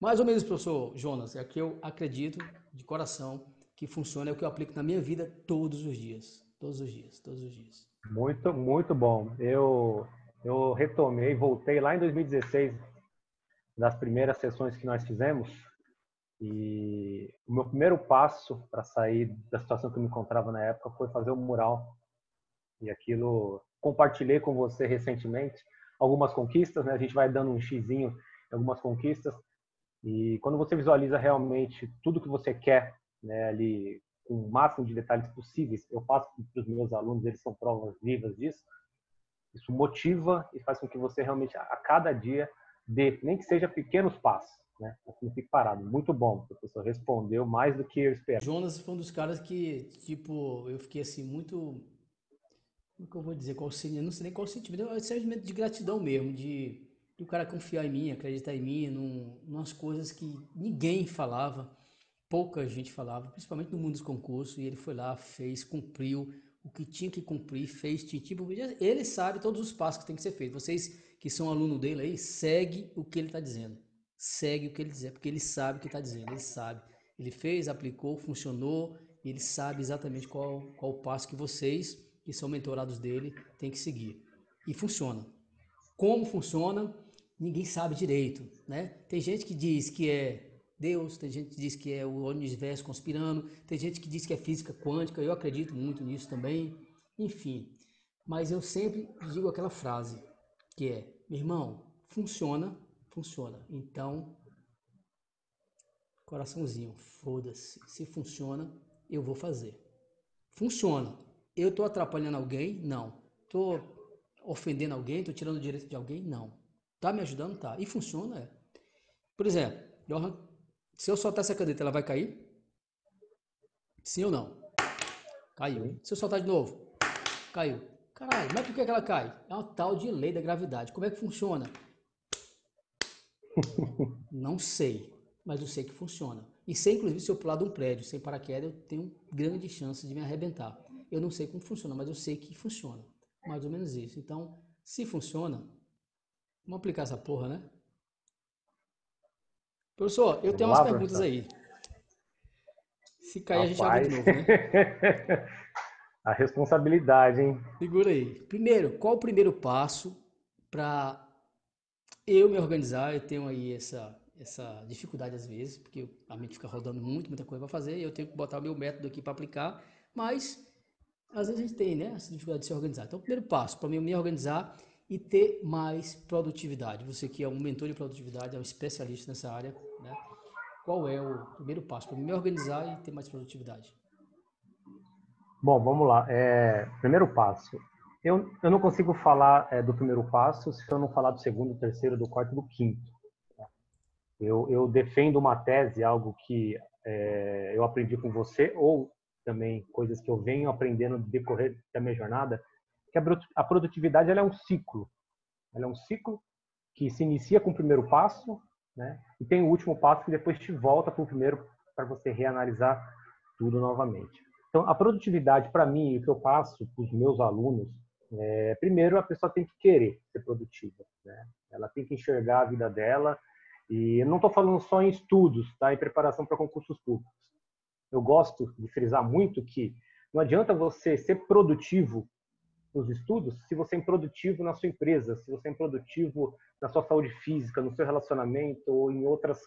Mais ou menos, professor Jonas, é que eu acredito de coração que funciona, é o que eu aplico na minha vida todos os dias. Todos os dias, todos os dias. Muito, muito bom. Eu, eu retomei, voltei lá em 2016, das primeiras sessões que nós fizemos, e o meu primeiro passo para sair da situação que eu me encontrava na época foi fazer um mural. E aquilo compartilhei com você recentemente algumas conquistas, né? A gente vai dando um xizinho em algumas conquistas. E quando você visualiza realmente tudo que você quer, né, ali com o máximo de detalhes possíveis, eu passo para os meus alunos, eles são provas vivas disso. Isso motiva e faz com que você realmente a cada dia dê, nem que seja pequenos passos né? Não fique parado. Muito bom, o professor respondeu mais do que eu esperava. Jonas foi um dos caras que, tipo, eu fiquei assim, muito. Como que eu vou dizer? Qual? Não sei nem qual sentimento. É um sentimento de gratidão mesmo, de, de o cara confiar em mim, acreditar em mim, num, nas coisas que ninguém falava, pouca gente falava, principalmente no mundo dos concursos, e ele foi lá, fez, cumpriu o que tinha que cumprir, fez, tipo, ele sabe todos os passos que tem que ser feito. Vocês que são aluno dele aí, segue o que ele está dizendo segue o que ele dizer, porque ele sabe o que está dizendo, ele sabe. Ele fez, aplicou, funcionou, e ele sabe exatamente qual, qual o passo que vocês, que são mentorados dele, têm que seguir. E funciona. Como funciona, ninguém sabe direito. Né? Tem gente que diz que é Deus, tem gente que diz que é o universo conspirando, tem gente que diz que é física quântica, eu acredito muito nisso também, enfim. Mas eu sempre digo aquela frase, que é, meu irmão, funciona, funciona. Então, coraçãozinho, foda-se. Se funciona, eu vou fazer. Funciona. Eu estou atrapalhando alguém? Não. Estou ofendendo alguém? Estou tirando o direito de alguém? Não. Tá me ajudando? Tá. E funciona? É. Por exemplo, se eu soltar essa caneta, ela vai cair? Sim ou não? Caiu. Se eu soltar de novo? Caiu. Caralho, mas por que ela cai? É uma tal de lei da gravidade. Como é que funciona? <laughs> Não sei, mas eu sei que funciona. E sei, inclusive, se eu pular de um prédio sem paraquedas, eu tenho grande chance de me arrebentar. Eu não sei como funciona, mas eu sei que funciona. Mais ou menos isso. Então, se funciona, vamos aplicar essa porra, né? Professor, eu tenho umas perguntas aí. Se cair, Rapaz. a gente abre de novo, né? <laughs> a responsabilidade, hein? Segura aí. Primeiro, qual o primeiro passo para eu me organizar, eu tenho aí essa, essa dificuldade às vezes, porque a mente fica rodando muito, muita coisa para fazer, e eu tenho que botar o meu método aqui para aplicar, mas às vezes a gente tem, né, essa dificuldade de se organizar. Então, o primeiro passo para é me organizar e ter mais produtividade. Você que é um mentor de produtividade, é um especialista nessa área, né? Qual é o primeiro passo para me organizar e ter mais produtividade? Bom, vamos lá. É, primeiro passo, eu, eu não consigo falar é, do primeiro passo se eu não falar do segundo, do terceiro, do quarto, do quinto. Tá? Eu, eu defendo uma tese, algo que é, eu aprendi com você, ou também coisas que eu venho aprendendo no decorrer da minha jornada, que a produtividade é um ciclo. Ela é um ciclo que se inicia com o primeiro passo, né? E tem o último passo que depois te volta para o primeiro para você reanalisar tudo novamente. Então, a produtividade para mim, o que eu passo para os meus alunos, é, primeiro a pessoa tem que querer ser produtiva, né? Ela tem que enxergar a vida dela e eu não estou falando só em estudos, tá? Em preparação para concursos públicos. Eu gosto de frisar muito que não adianta você ser produtivo nos estudos se você é improdutivo na sua empresa, se você é improdutivo na sua saúde física, no seu relacionamento ou em outras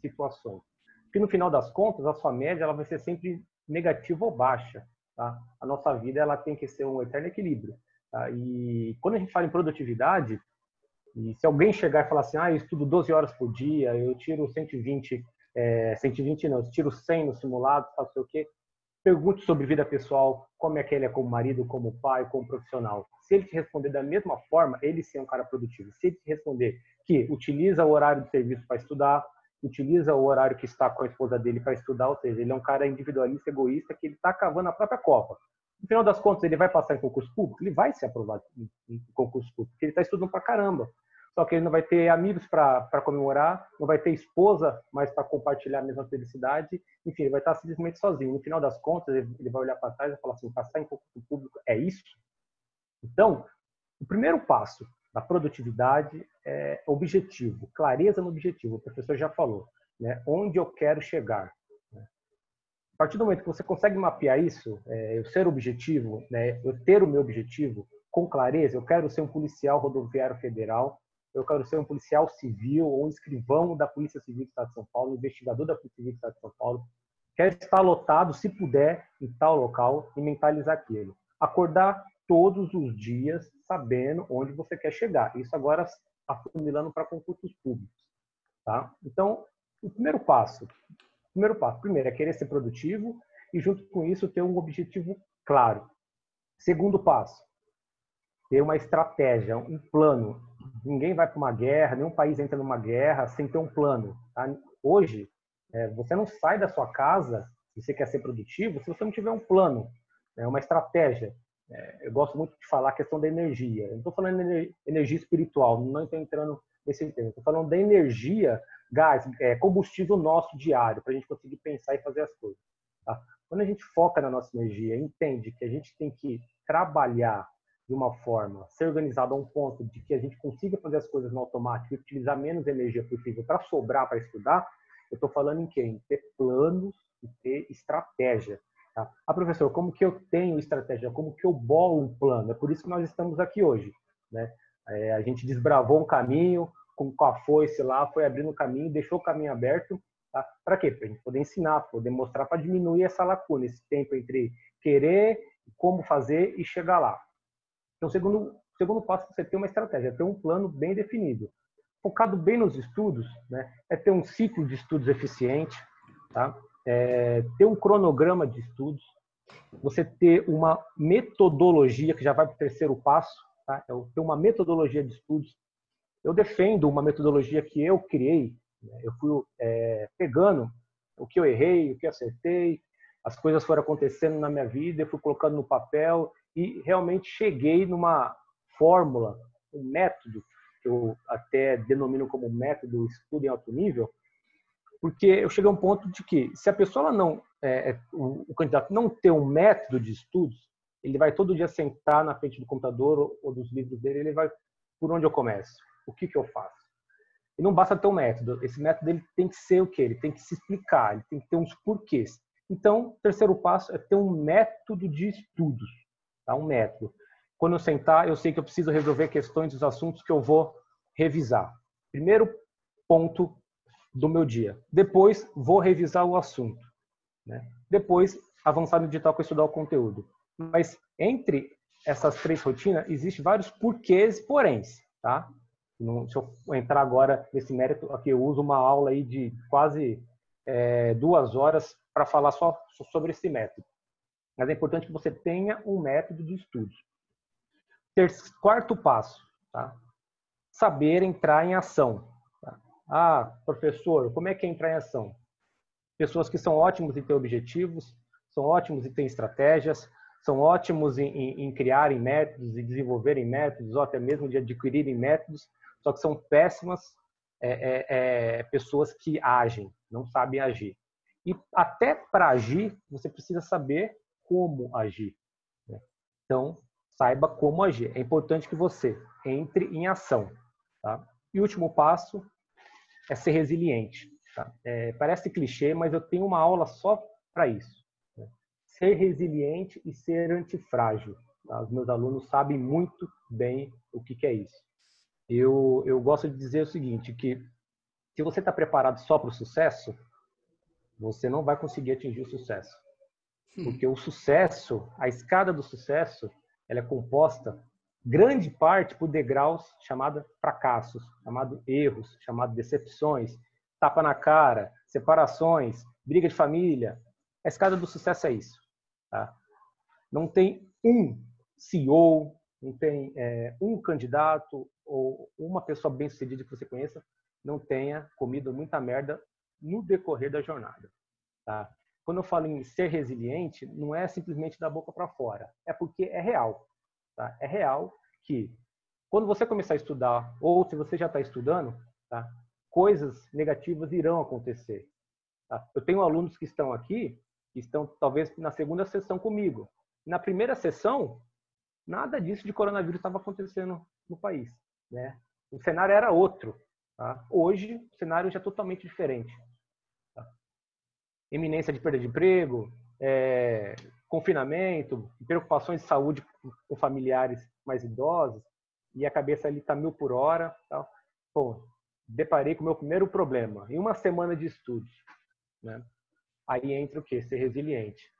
situações. Porque no final das contas, a sua média ela vai ser sempre negativa ou baixa. Tá? A nossa vida ela tem que ser um eterno equilíbrio. Tá? E quando a gente fala em produtividade, e se alguém chegar e falar assim, ah, eu estudo 12 horas por dia, eu tiro 120, é, 120 não, eu tiro 100 no simulado, faço o quê? Pergunte sobre vida pessoal, como é que ele é como marido, como pai, como profissional. Se ele te responder da mesma forma, ele sim é um cara produtivo. Se ele te responder que utiliza o horário de serviço para estudar, utiliza o horário que está com a esposa dele para estudar, ou seja, ele é um cara individualista, egoísta, que ele está cavando a própria copa. No final das contas, ele vai passar em concurso público? Ele vai ser aprovado em, concurso público, porque ele está estudando para caramba só que ele não vai ter amigos para comemorar, não vai ter esposa mais para compartilhar a mesma felicidade, enfim, ele vai estar simplesmente sozinho. No final das contas, ele vai olhar para trás e falar assim: passar em concurso público é isso? Então, o primeiro passo da produtividade é objetivo, clareza no objetivo. O professor já falou, né? Onde eu quero chegar. Né? A partir do momento que você consegue mapear isso, é, eu ser objetivo, né? Eu ter o meu objetivo com clareza, eu quero ser um policial rodoviário federal, eu quero ser um policial civil ou um escrivão da Polícia Civil do Estado de São Paulo, investigador da Polícia Civil do Estado de São Paulo. Quero estar lotado, se puder, em tal local e mentalizar aquilo. Acordar todos os dias sabendo onde você quer chegar. Isso agora afunilando para concursos públicos. Tá? Então, o primeiro passo, primeiro passo, primeiro é querer ser produtivo e junto com isso ter um objetivo claro. Segundo passo, ter uma estratégia, um plano ninguém vai para uma guerra, nenhum país entra numa guerra sem ter um plano. Tá? Hoje, é, você não sai da sua casa se você quer ser produtivo se você não tiver um plano, né, uma estratégia. É, eu gosto muito de falar a questão da energia. Eu não estou falando de energia espiritual, não estou entrando nesse tema. Estou falando da energia, gás, é, combustível nosso diário, para a gente conseguir pensar e fazer as coisas. Tá? Quando a gente foca na nossa energia, entende que a gente tem que trabalhar de uma forma, ser organizado a um ponto de que a gente consiga fazer as coisas no automático e utilizar menos energia possível para sobrar para estudar, eu estou falando em quem? Ter planos e ter estratégia. Tá? Ah, professor, como que eu tenho estratégia? Como que eu bolo um plano? É por isso que nós estamos aqui hoje. Né? É, a gente desbravou um caminho, com, com a foice lá, foi abrindo o caminho, deixou o caminho aberto. Tá? Para quê? Para a gente poder ensinar, poder mostrar para diminuir essa lacuna, esse tempo entre querer, como fazer e chegar lá. Então, segundo segundo passo é você ter uma estratégia, ter um plano bem definido. Focado bem nos estudos, né? É ter um ciclo de estudos eficiente, tá? É ter um cronograma de estudos, você ter uma metodologia que já vai para o terceiro passo, tá? É ter uma metodologia de estudos. Eu defendo uma metodologia que eu criei, né? eu fui é, pegando o que eu errei, o que eu acertei, as coisas foram acontecendo na minha vida, eu fui colocando no papel e realmente cheguei numa fórmula, um método, que eu até denomino como método estudo em alto nível, porque eu cheguei a um ponto de que se a pessoa não, é, é, o, o, candidato não ter um método de estudos, ele vai todo dia sentar na frente do computador ou, dos livros dele, ele vai por onde eu começo, o que que eu faço. E não basta ter um método, esse método ele tem que ser o que? Ele tem que se explicar, ele tem que ter uns porquês. Então, o terceiro passo é ter um método de estudos tá? um método. Quando eu sentar, eu sei que eu preciso resolver questões dos assuntos que eu vou revisar. Primeiro ponto do meu dia. Depois, vou revisar o assunto. Né? Depois, avançar no digital para estudar o conteúdo. Mas entre essas três rotinas, existem vários porquês e poréns. Tá? se eu entrar agora nesse mérito, aqui eu uso uma aula aí de quase é, duas horas para falar só sobre esse método. Mas é importante que você tenha um método de. Terceiro, quarto passo, tá? saber entrar em ação. Tá? Ah, professor, como é que é entrar em ação? Pessoas que são ótimos em ter objetivos, são ótimos em ter estratégias, são ótimos em, em, em criarem métodos e desenvolverem métodos, ou até mesmo de adquirirem métodos, só que são péssimas é, é, é, pessoas que agem, não sabem agir. E até para agir, você precisa saber como agir. Né? Então, saiba como agir. É importante que você entre em ação. Tá? E o último passo é ser resiliente. Tá? É, parece clichê, mas eu tenho uma aula só para isso. Né? Ser resiliente e ser antifrágil. Tá? Os meus alunos sabem muito bem o que, que é isso. Eu, eu gosto de dizer o seguinte, que se você está preparado só para o sucesso, você não vai conseguir atingir o sucesso. Hum. Porque o sucesso, a escada do sucesso, ela é composta grande parte por degraus chamados fracassos, chamados erros, chamados decepções, tapa na cara, separações, briga de família. A escada do sucesso é isso. Tá? Não tem um CEO, não tem é, um candidato ou uma pessoa bem sucedida que você conheça não tenha comido muita merda no decorrer da jornada. Tá? Quando eu falo em ser resiliente, não é simplesmente da boca para fora, é porque é real. Tá? É real que quando você começar a estudar, ou se você já está estudando, tá? coisas negativas irão acontecer. Tá? Eu tenho alunos que estão aqui, que estão talvez na segunda sessão comigo. Na primeira sessão, nada disso de coronavírus estava acontecendo no país. Né? O cenário era outro. Tá? Hoje, o cenário já é totalmente diferente. Eminência de perda de emprego, é, confinamento, preocupações de saúde com familiares mais idosos, e a cabeça ali está mil por hora. Tá? Bom, deparei com o meu primeiro problema. Em uma semana de estudo. Né? Aí entra o quê? Ser resiliente.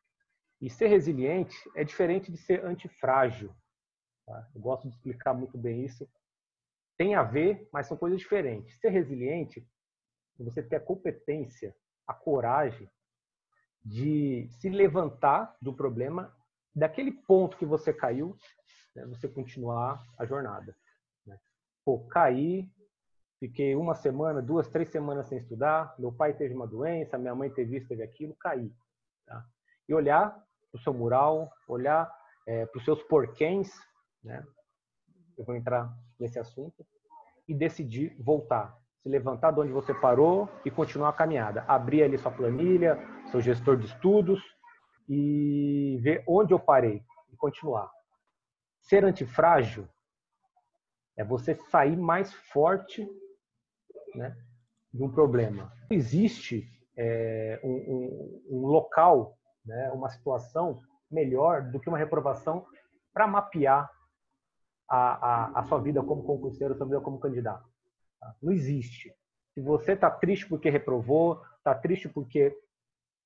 E ser resiliente é diferente de ser antifrágil. Tá? Eu gosto de explicar muito bem isso tem a ver, mas são coisas diferentes. Ser resiliente, você ter a competência, a coragem de se levantar do problema, daquele ponto que você caiu, né, você continuar a jornada. Né? Pô, caí, fiquei uma semana, duas, três semanas sem estudar, meu pai teve uma doença, minha mãe teve isso, teve aquilo, caí. Tá? E olhar para o seu mural, olhar é, para os seus porquês, né? eu vou entrar nesse assunto, e decidir voltar. Se levantar de onde você parou e continuar a caminhada. Abrir ali sua planilha, seu gestor de estudos e ver onde eu parei e continuar. Ser antifrágil é você sair mais forte né, de um problema. Existe é, um, um, um local, né, uma situação melhor do que uma reprovação para mapear a, a, a sua vida como concurseiro, a sua vida como candidato. Não existe. Se você está triste porque reprovou, está triste porque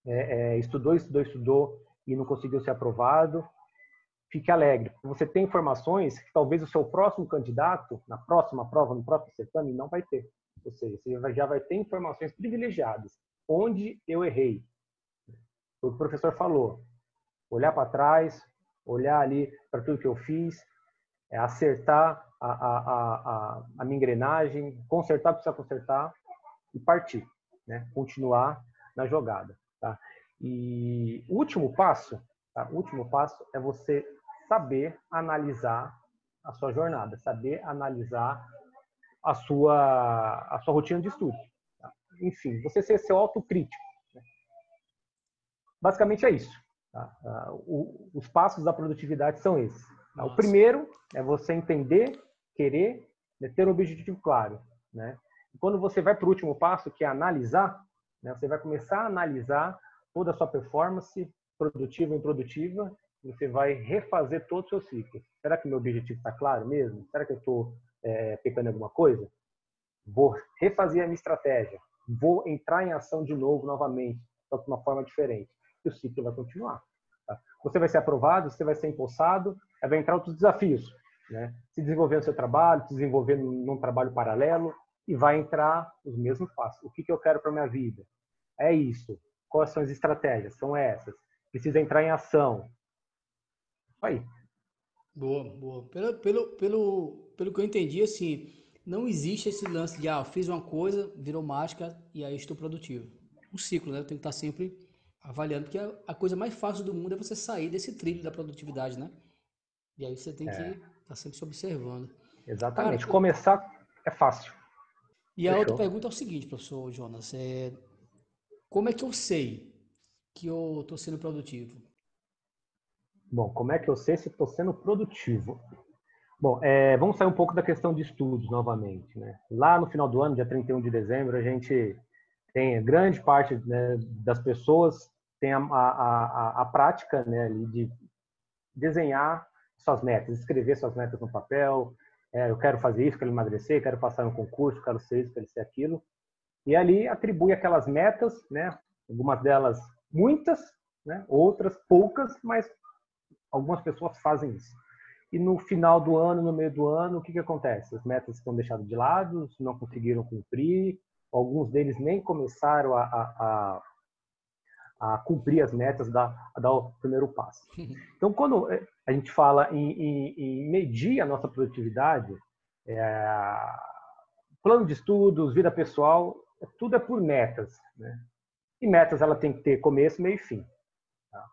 é, é, estudou, estudou, estudou e não conseguiu ser aprovado, fique alegre. Você tem informações que talvez o seu próximo candidato, na próxima prova, no próximo certame, não vai ter. Ou seja, você já vai ter informações privilegiadas. Onde eu errei? O professor falou. Olhar para trás, olhar ali para tudo que eu fiz, é acertar a, a, a, a, minha engrenagem, consertar o que precisa consertar e partir, né? continuar na jogada. Tá? E o último passo, tá? o último passo é você saber analisar a sua jornada, saber analisar a sua, a sua rotina de estudo. Tá? Enfim, você ser seu autocrítico. Né? Basicamente é isso. Tá? Ah, os passos da produtividade são esses. Nossa. O primeiro é você entender, querer, né, ter um objetivo claro. Né? E quando você vai para o último passo, que é analisar, né, você vai começar a analisar toda a sua performance, produtiva e improdutiva, você vai refazer todo o seu ciclo. Será que meu objetivo está claro mesmo? Será que eu estou é, pecando alguma coisa? Vou refazer a minha estratégia. Vou entrar em ação de novo, novamente, só de uma forma diferente. E o ciclo vai continuar. Tá? Você vai ser aprovado, você vai ser empossado, vai entrar outros desafios, né? Se desenvolver no seu trabalho, se desenvolver num trabalho paralelo e vai entrar os mesmos passos. O que, que eu quero para minha vida? É isso. Quais são as estratégias? São essas. Precisa entrar em ação. Aí. Boa, boa. Pelo, pelo, pelo, pelo que eu entendi, assim, não existe esse lance de, ah, fiz uma coisa, virou mágica e aí estou produtivo. Um ciclo, né? Eu tenho que estar sempre avaliando, porque a coisa mais fácil do mundo é você sair desse trilho da produtividade, né? E aí você tem é. que estar sempre se observando. Exatamente. Cara, Começar é fácil. E Fechou. a outra pergunta é o seguinte, professor Jonas, é como é que eu sei que eu estou sendo produtivo? Bom, como é que eu sei se estou sendo produtivo? Bom, é, vamos sair um pouco da questão de estudos novamente. Né? Lá no final do ano, dia 31 de dezembro, a gente tem grande parte né, das pessoas tem a, a, a, a prática né, de desenhar suas metas, escrever suas metas no papel. É, eu quero fazer isso, quero emagrecer, quero passar um concurso, quero ser isso, quero ser aquilo. E ali atribui aquelas metas, né? Algumas delas muitas, né? Outras poucas, mas algumas pessoas fazem isso. E no final do ano, no meio do ano, o que, que acontece? As metas estão deixadas de lado, não conseguiram cumprir, alguns deles nem começaram a, a, a, a cumprir as metas, da, dar o primeiro passo. <laughs> Então, quando é, a gente fala em, em, em medir a nossa produtividade, é, plano de estudos, vida pessoal, tudo é por metas. Né? E metas ela tem que ter começo, meio e fim. Tá?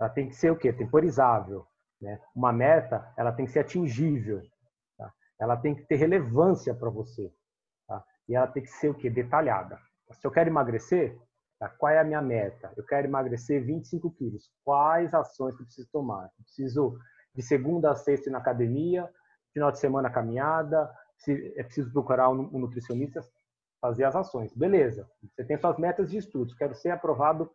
Ela tem que ser o quê? Temporizável. Né? Uma meta ela tem que ser atingível. Tá? Ela tem que ter relevância para você. Tá? E ela tem que ser o quê? Detalhada. Se eu quero emagrecer, tá? qual é a minha meta? Eu quero emagrecer 25 quilos. Quais ações que eu preciso tomar? Eu preciso de segunda a sexta na academia, final de semana caminhada, é preciso procurar um nutricionista fazer as ações. Beleza, você tem suas metas de estudos. Quero ser aprovado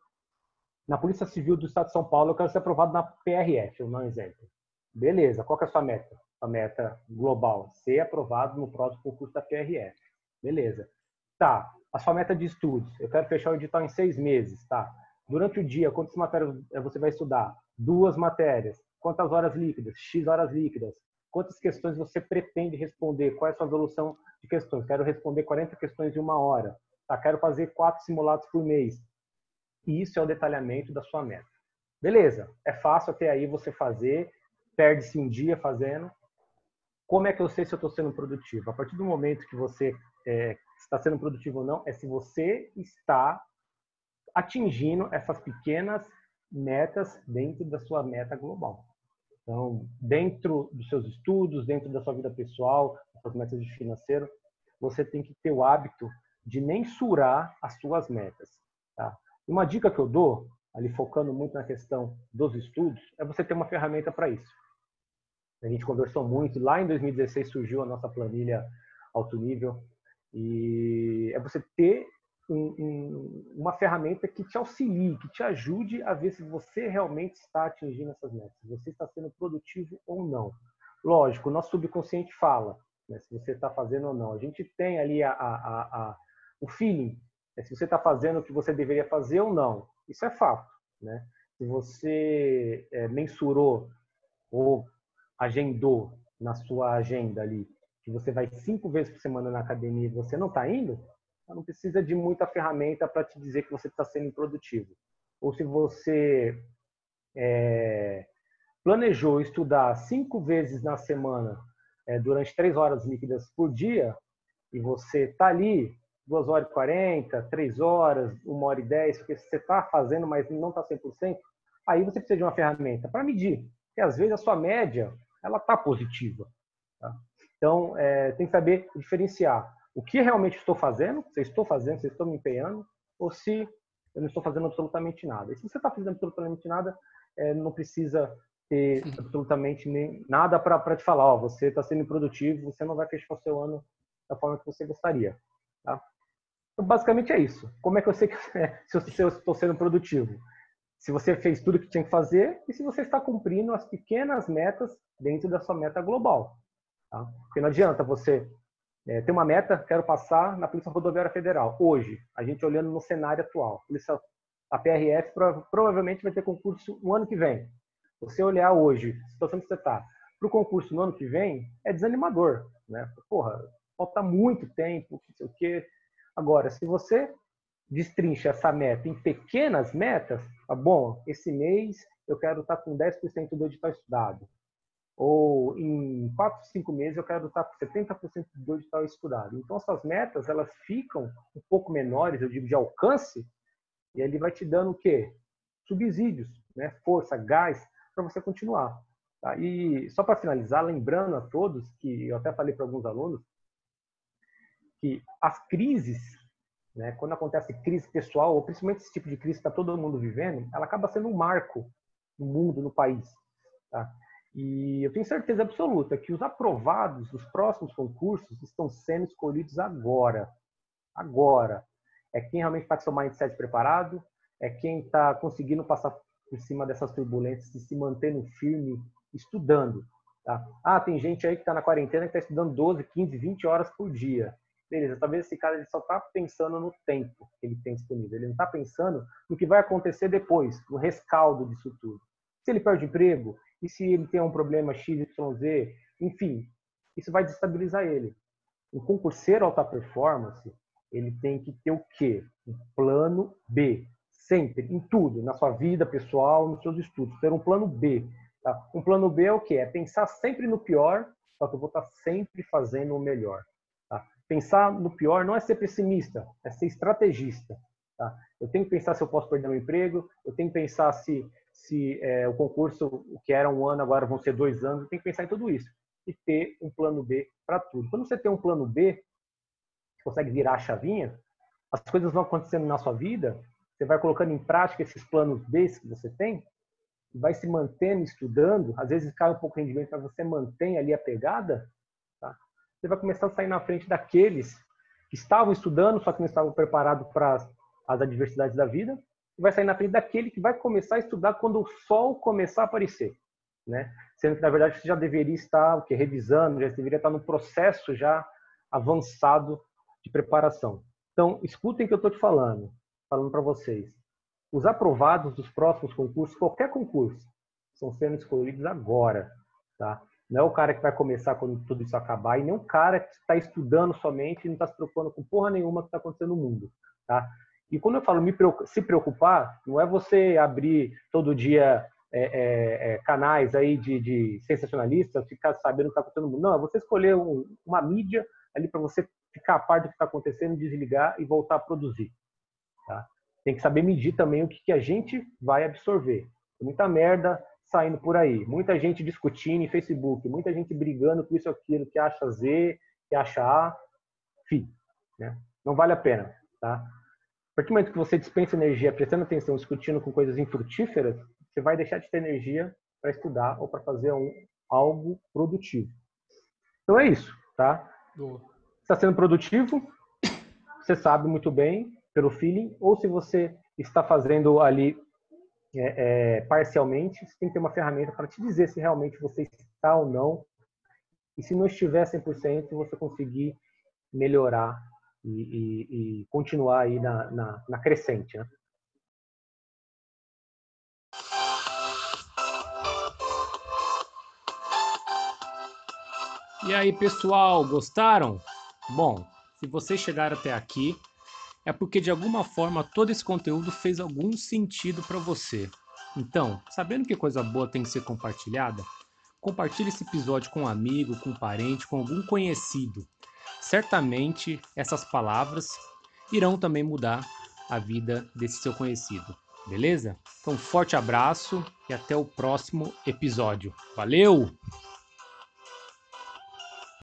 na Polícia Civil do Estado de São Paulo, eu quero ser aprovado na PRF, dar um exemplo. Beleza, qual é a sua meta? A meta global, ser aprovado no próximo concurso da PRF. Beleza. Tá, a sua meta de estudos, eu quero fechar o edital em seis meses, tá? Durante o dia, quantas matérias você vai estudar? Duas matérias. Quantas horas líquidas? X horas líquidas. Quantas questões você pretende responder? Qual é a sua evolução de questões. Quero responder 40 questões em uma hora. Tá? Quero fazer quatro simulados por mês. E isso é o detalhamento da sua meta. Beleza, é fácil até aí você fazer, perde-se um dia fazendo. Como é que eu sei se eu estou sendo produtivo? A partir do momento que você é, está sendo produtivo ou não, é se você está atingindo essas pequenas metas dentro da sua meta global. Então, dentro dos seus estudos, dentro da sua vida pessoal, das suas metas de financeiro, você tem que ter o hábito de mensurar as suas metas. Tá? Uma dica que eu dou, ali focando muito na questão dos estudos, é você ter uma ferramenta para isso. A gente conversou muito, lá em 2016 surgiu a nossa planilha alto nível, e é você ter um, um, uma ferramenta que te auxilie, que te ajude a ver se você realmente está atingindo essas metas, se você está sendo produtivo ou não. Lógico, o nosso subconsciente fala né, se você está fazendo ou não. A gente tem ali a, a, a, o feeling, né, se você está fazendo o que você deveria fazer ou não. Isso é fato. Né? Se você é, mensurou ou agendou na sua agenda ali que você vai cinco vezes por semana na academia e você não está indo, não precisa de muita ferramenta para te dizer que você está sendo improdutivo. Ou se você é, planejou estudar cinco vezes na semana é, durante três horas líquidas por dia e você está ali duas horas e quarenta, três horas, uma hora e dez, porque você está fazendo, mas não está 100%, aí você precisa de uma ferramenta para medir. Porque às vezes a sua média ela está positiva. Tá? Então, é, tem que saber diferenciar o que realmente estou fazendo, se estou fazendo, se estou me empenhando, ou se eu não estou fazendo absolutamente nada. E se você está fazendo absolutamente nada, é, não precisa ter absolutamente nem, nada para te falar, ó, você está sendo produtivo, você não vai fechar o seu ano da forma que você gostaria. Tá? Então, basicamente é isso. Como é que eu sei que, é, se eu estou sendo produtivo? Se você fez tudo que tinha que fazer e se você está cumprindo as pequenas metas dentro da sua meta global. Tá? Porque não adianta você é, tem uma meta, quero passar na Polícia Rodoviária Federal. Hoje, a gente olhando no cenário atual, Polícia, a PRF provavelmente vai ter concurso no ano que vem. Você olhar hoje, a situação que você está, para o concurso no ano que vem, é desanimador. Né? Porra, falta muito tempo, não sei o quê. Agora, se você destrincha essa meta em pequenas metas, tá bom, esse mês eu quero estar tá com 10% do edital estudado. Ou em quatro, cinco meses eu quero estar com 70% do digital estudado. Então, essas metas, elas ficam um pouco menores, eu digo, de alcance, e ele vai te dando o quê? Subsídios, né? força, gás, para você continuar. Tá? E só para finalizar, lembrando a todos, que eu até falei para alguns alunos, que as crises, né, quando acontece crise pessoal, ou principalmente esse tipo de crise que está todo mundo vivendo, ela acaba sendo um marco no mundo, no país. Tá? E eu tenho certeza absoluta que os aprovados dos próximos concursos estão sendo escolhidos agora. Agora. É quem realmente está com seu mindset preparado, é quem está conseguindo passar por cima dessas turbulências e se mantendo firme, estudando. Tá? Ah, tem gente aí que está na quarentena que está estudando 12, 15, 20 horas por dia. Beleza, talvez esse cara ele só está pensando no tempo que ele tem disponível. Ele não está pensando no que vai acontecer depois, no rescaldo disso tudo. Se ele perde emprego, e se ele tem um problema X, Y, Z, enfim, isso vai desestabilizar ele. O concurseiro alta performance, ele tem que ter o quê? Um plano B. Sempre, em tudo, na sua vida pessoal, nos seus estudos. Ter um plano B. Tá? Um plano B é o quê? É pensar sempre no pior, só que eu vou estar sempre fazendo o melhor. Tá? Pensar no pior não é ser pessimista, é ser estrategista. Tá? Eu tenho que pensar se eu posso perder meu emprego, eu tenho que pensar se, se é, o concurso, o que era um ano, agora vão ser dois anos, tenho que pensar em tudo isso. E ter um plano B para tudo. Quando você tem um plano B, consegue virar a chavinha, as coisas vão acontecendo na sua vida, você vai colocando em prática esses planos B que você tem, vai se mantendo estudando, às vezes cai um pouco de rendimento, mas você mantém ali a pegada, tá? você vai começar a sair na frente daqueles que estavam estudando, só que não estavam preparados para as adversidades da vida, e vai sair na frente daquele que vai começar a estudar quando o sol começar a aparecer, né? Sendo que na verdade você já deveria estar, o que revisando, já deveria estar no processo já avançado de preparação. Então, escutem o que eu estou te falando, falando para vocês. Os aprovados dos próximos concursos, qualquer concurso, estão sendo escolhidos agora, tá? Não é o cara que vai começar quando tudo isso acabar e nem o cara que está estudando somente e não está se preocupando com porra nenhuma que está acontecendo no mundo, tá? E quando eu falo me se preocupar, não é você abrir todo dia é, é, é, canais aí de, de sensacionalistas, ficar sabendo o que está acontecendo. Não, é você escolher um, uma mídia ali para você ficar a par do que está acontecendo, desligar e voltar a produzir. Tá? Tem que saber medir também o que, que a gente vai absorver. Muita merda saindo por aí, muita gente discutindo em Facebook, muita gente brigando com isso aquilo, que acha Z, que acha A, fi, né? Não vale a pena, tá? Partir do momento que você dispensa energia prestando atenção, discutindo com coisas infrutíferas, você vai deixar de ter energia para estudar ou para fazer um, algo produtivo. Então é isso, tá? Está sendo produtivo, você sabe muito bem pelo feeling, ou se você está fazendo ali é, é, parcialmente, você tem que ter uma ferramenta para te dizer se realmente você está ou não. E se não estiver 100%, você conseguir melhorar e, e, e continuar aí na, na, na crescente. Né? E aí, pessoal, gostaram? Bom, se vocês chegaram até aqui, é porque de alguma forma todo esse conteúdo fez algum sentido para você. Então, sabendo que coisa boa tem que ser compartilhada, compartilhe esse episódio com um amigo, com um parente, com algum conhecido certamente essas palavras irão também mudar a vida desse seu conhecido. Beleza? Então, um forte abraço e até o próximo episódio. Valeu!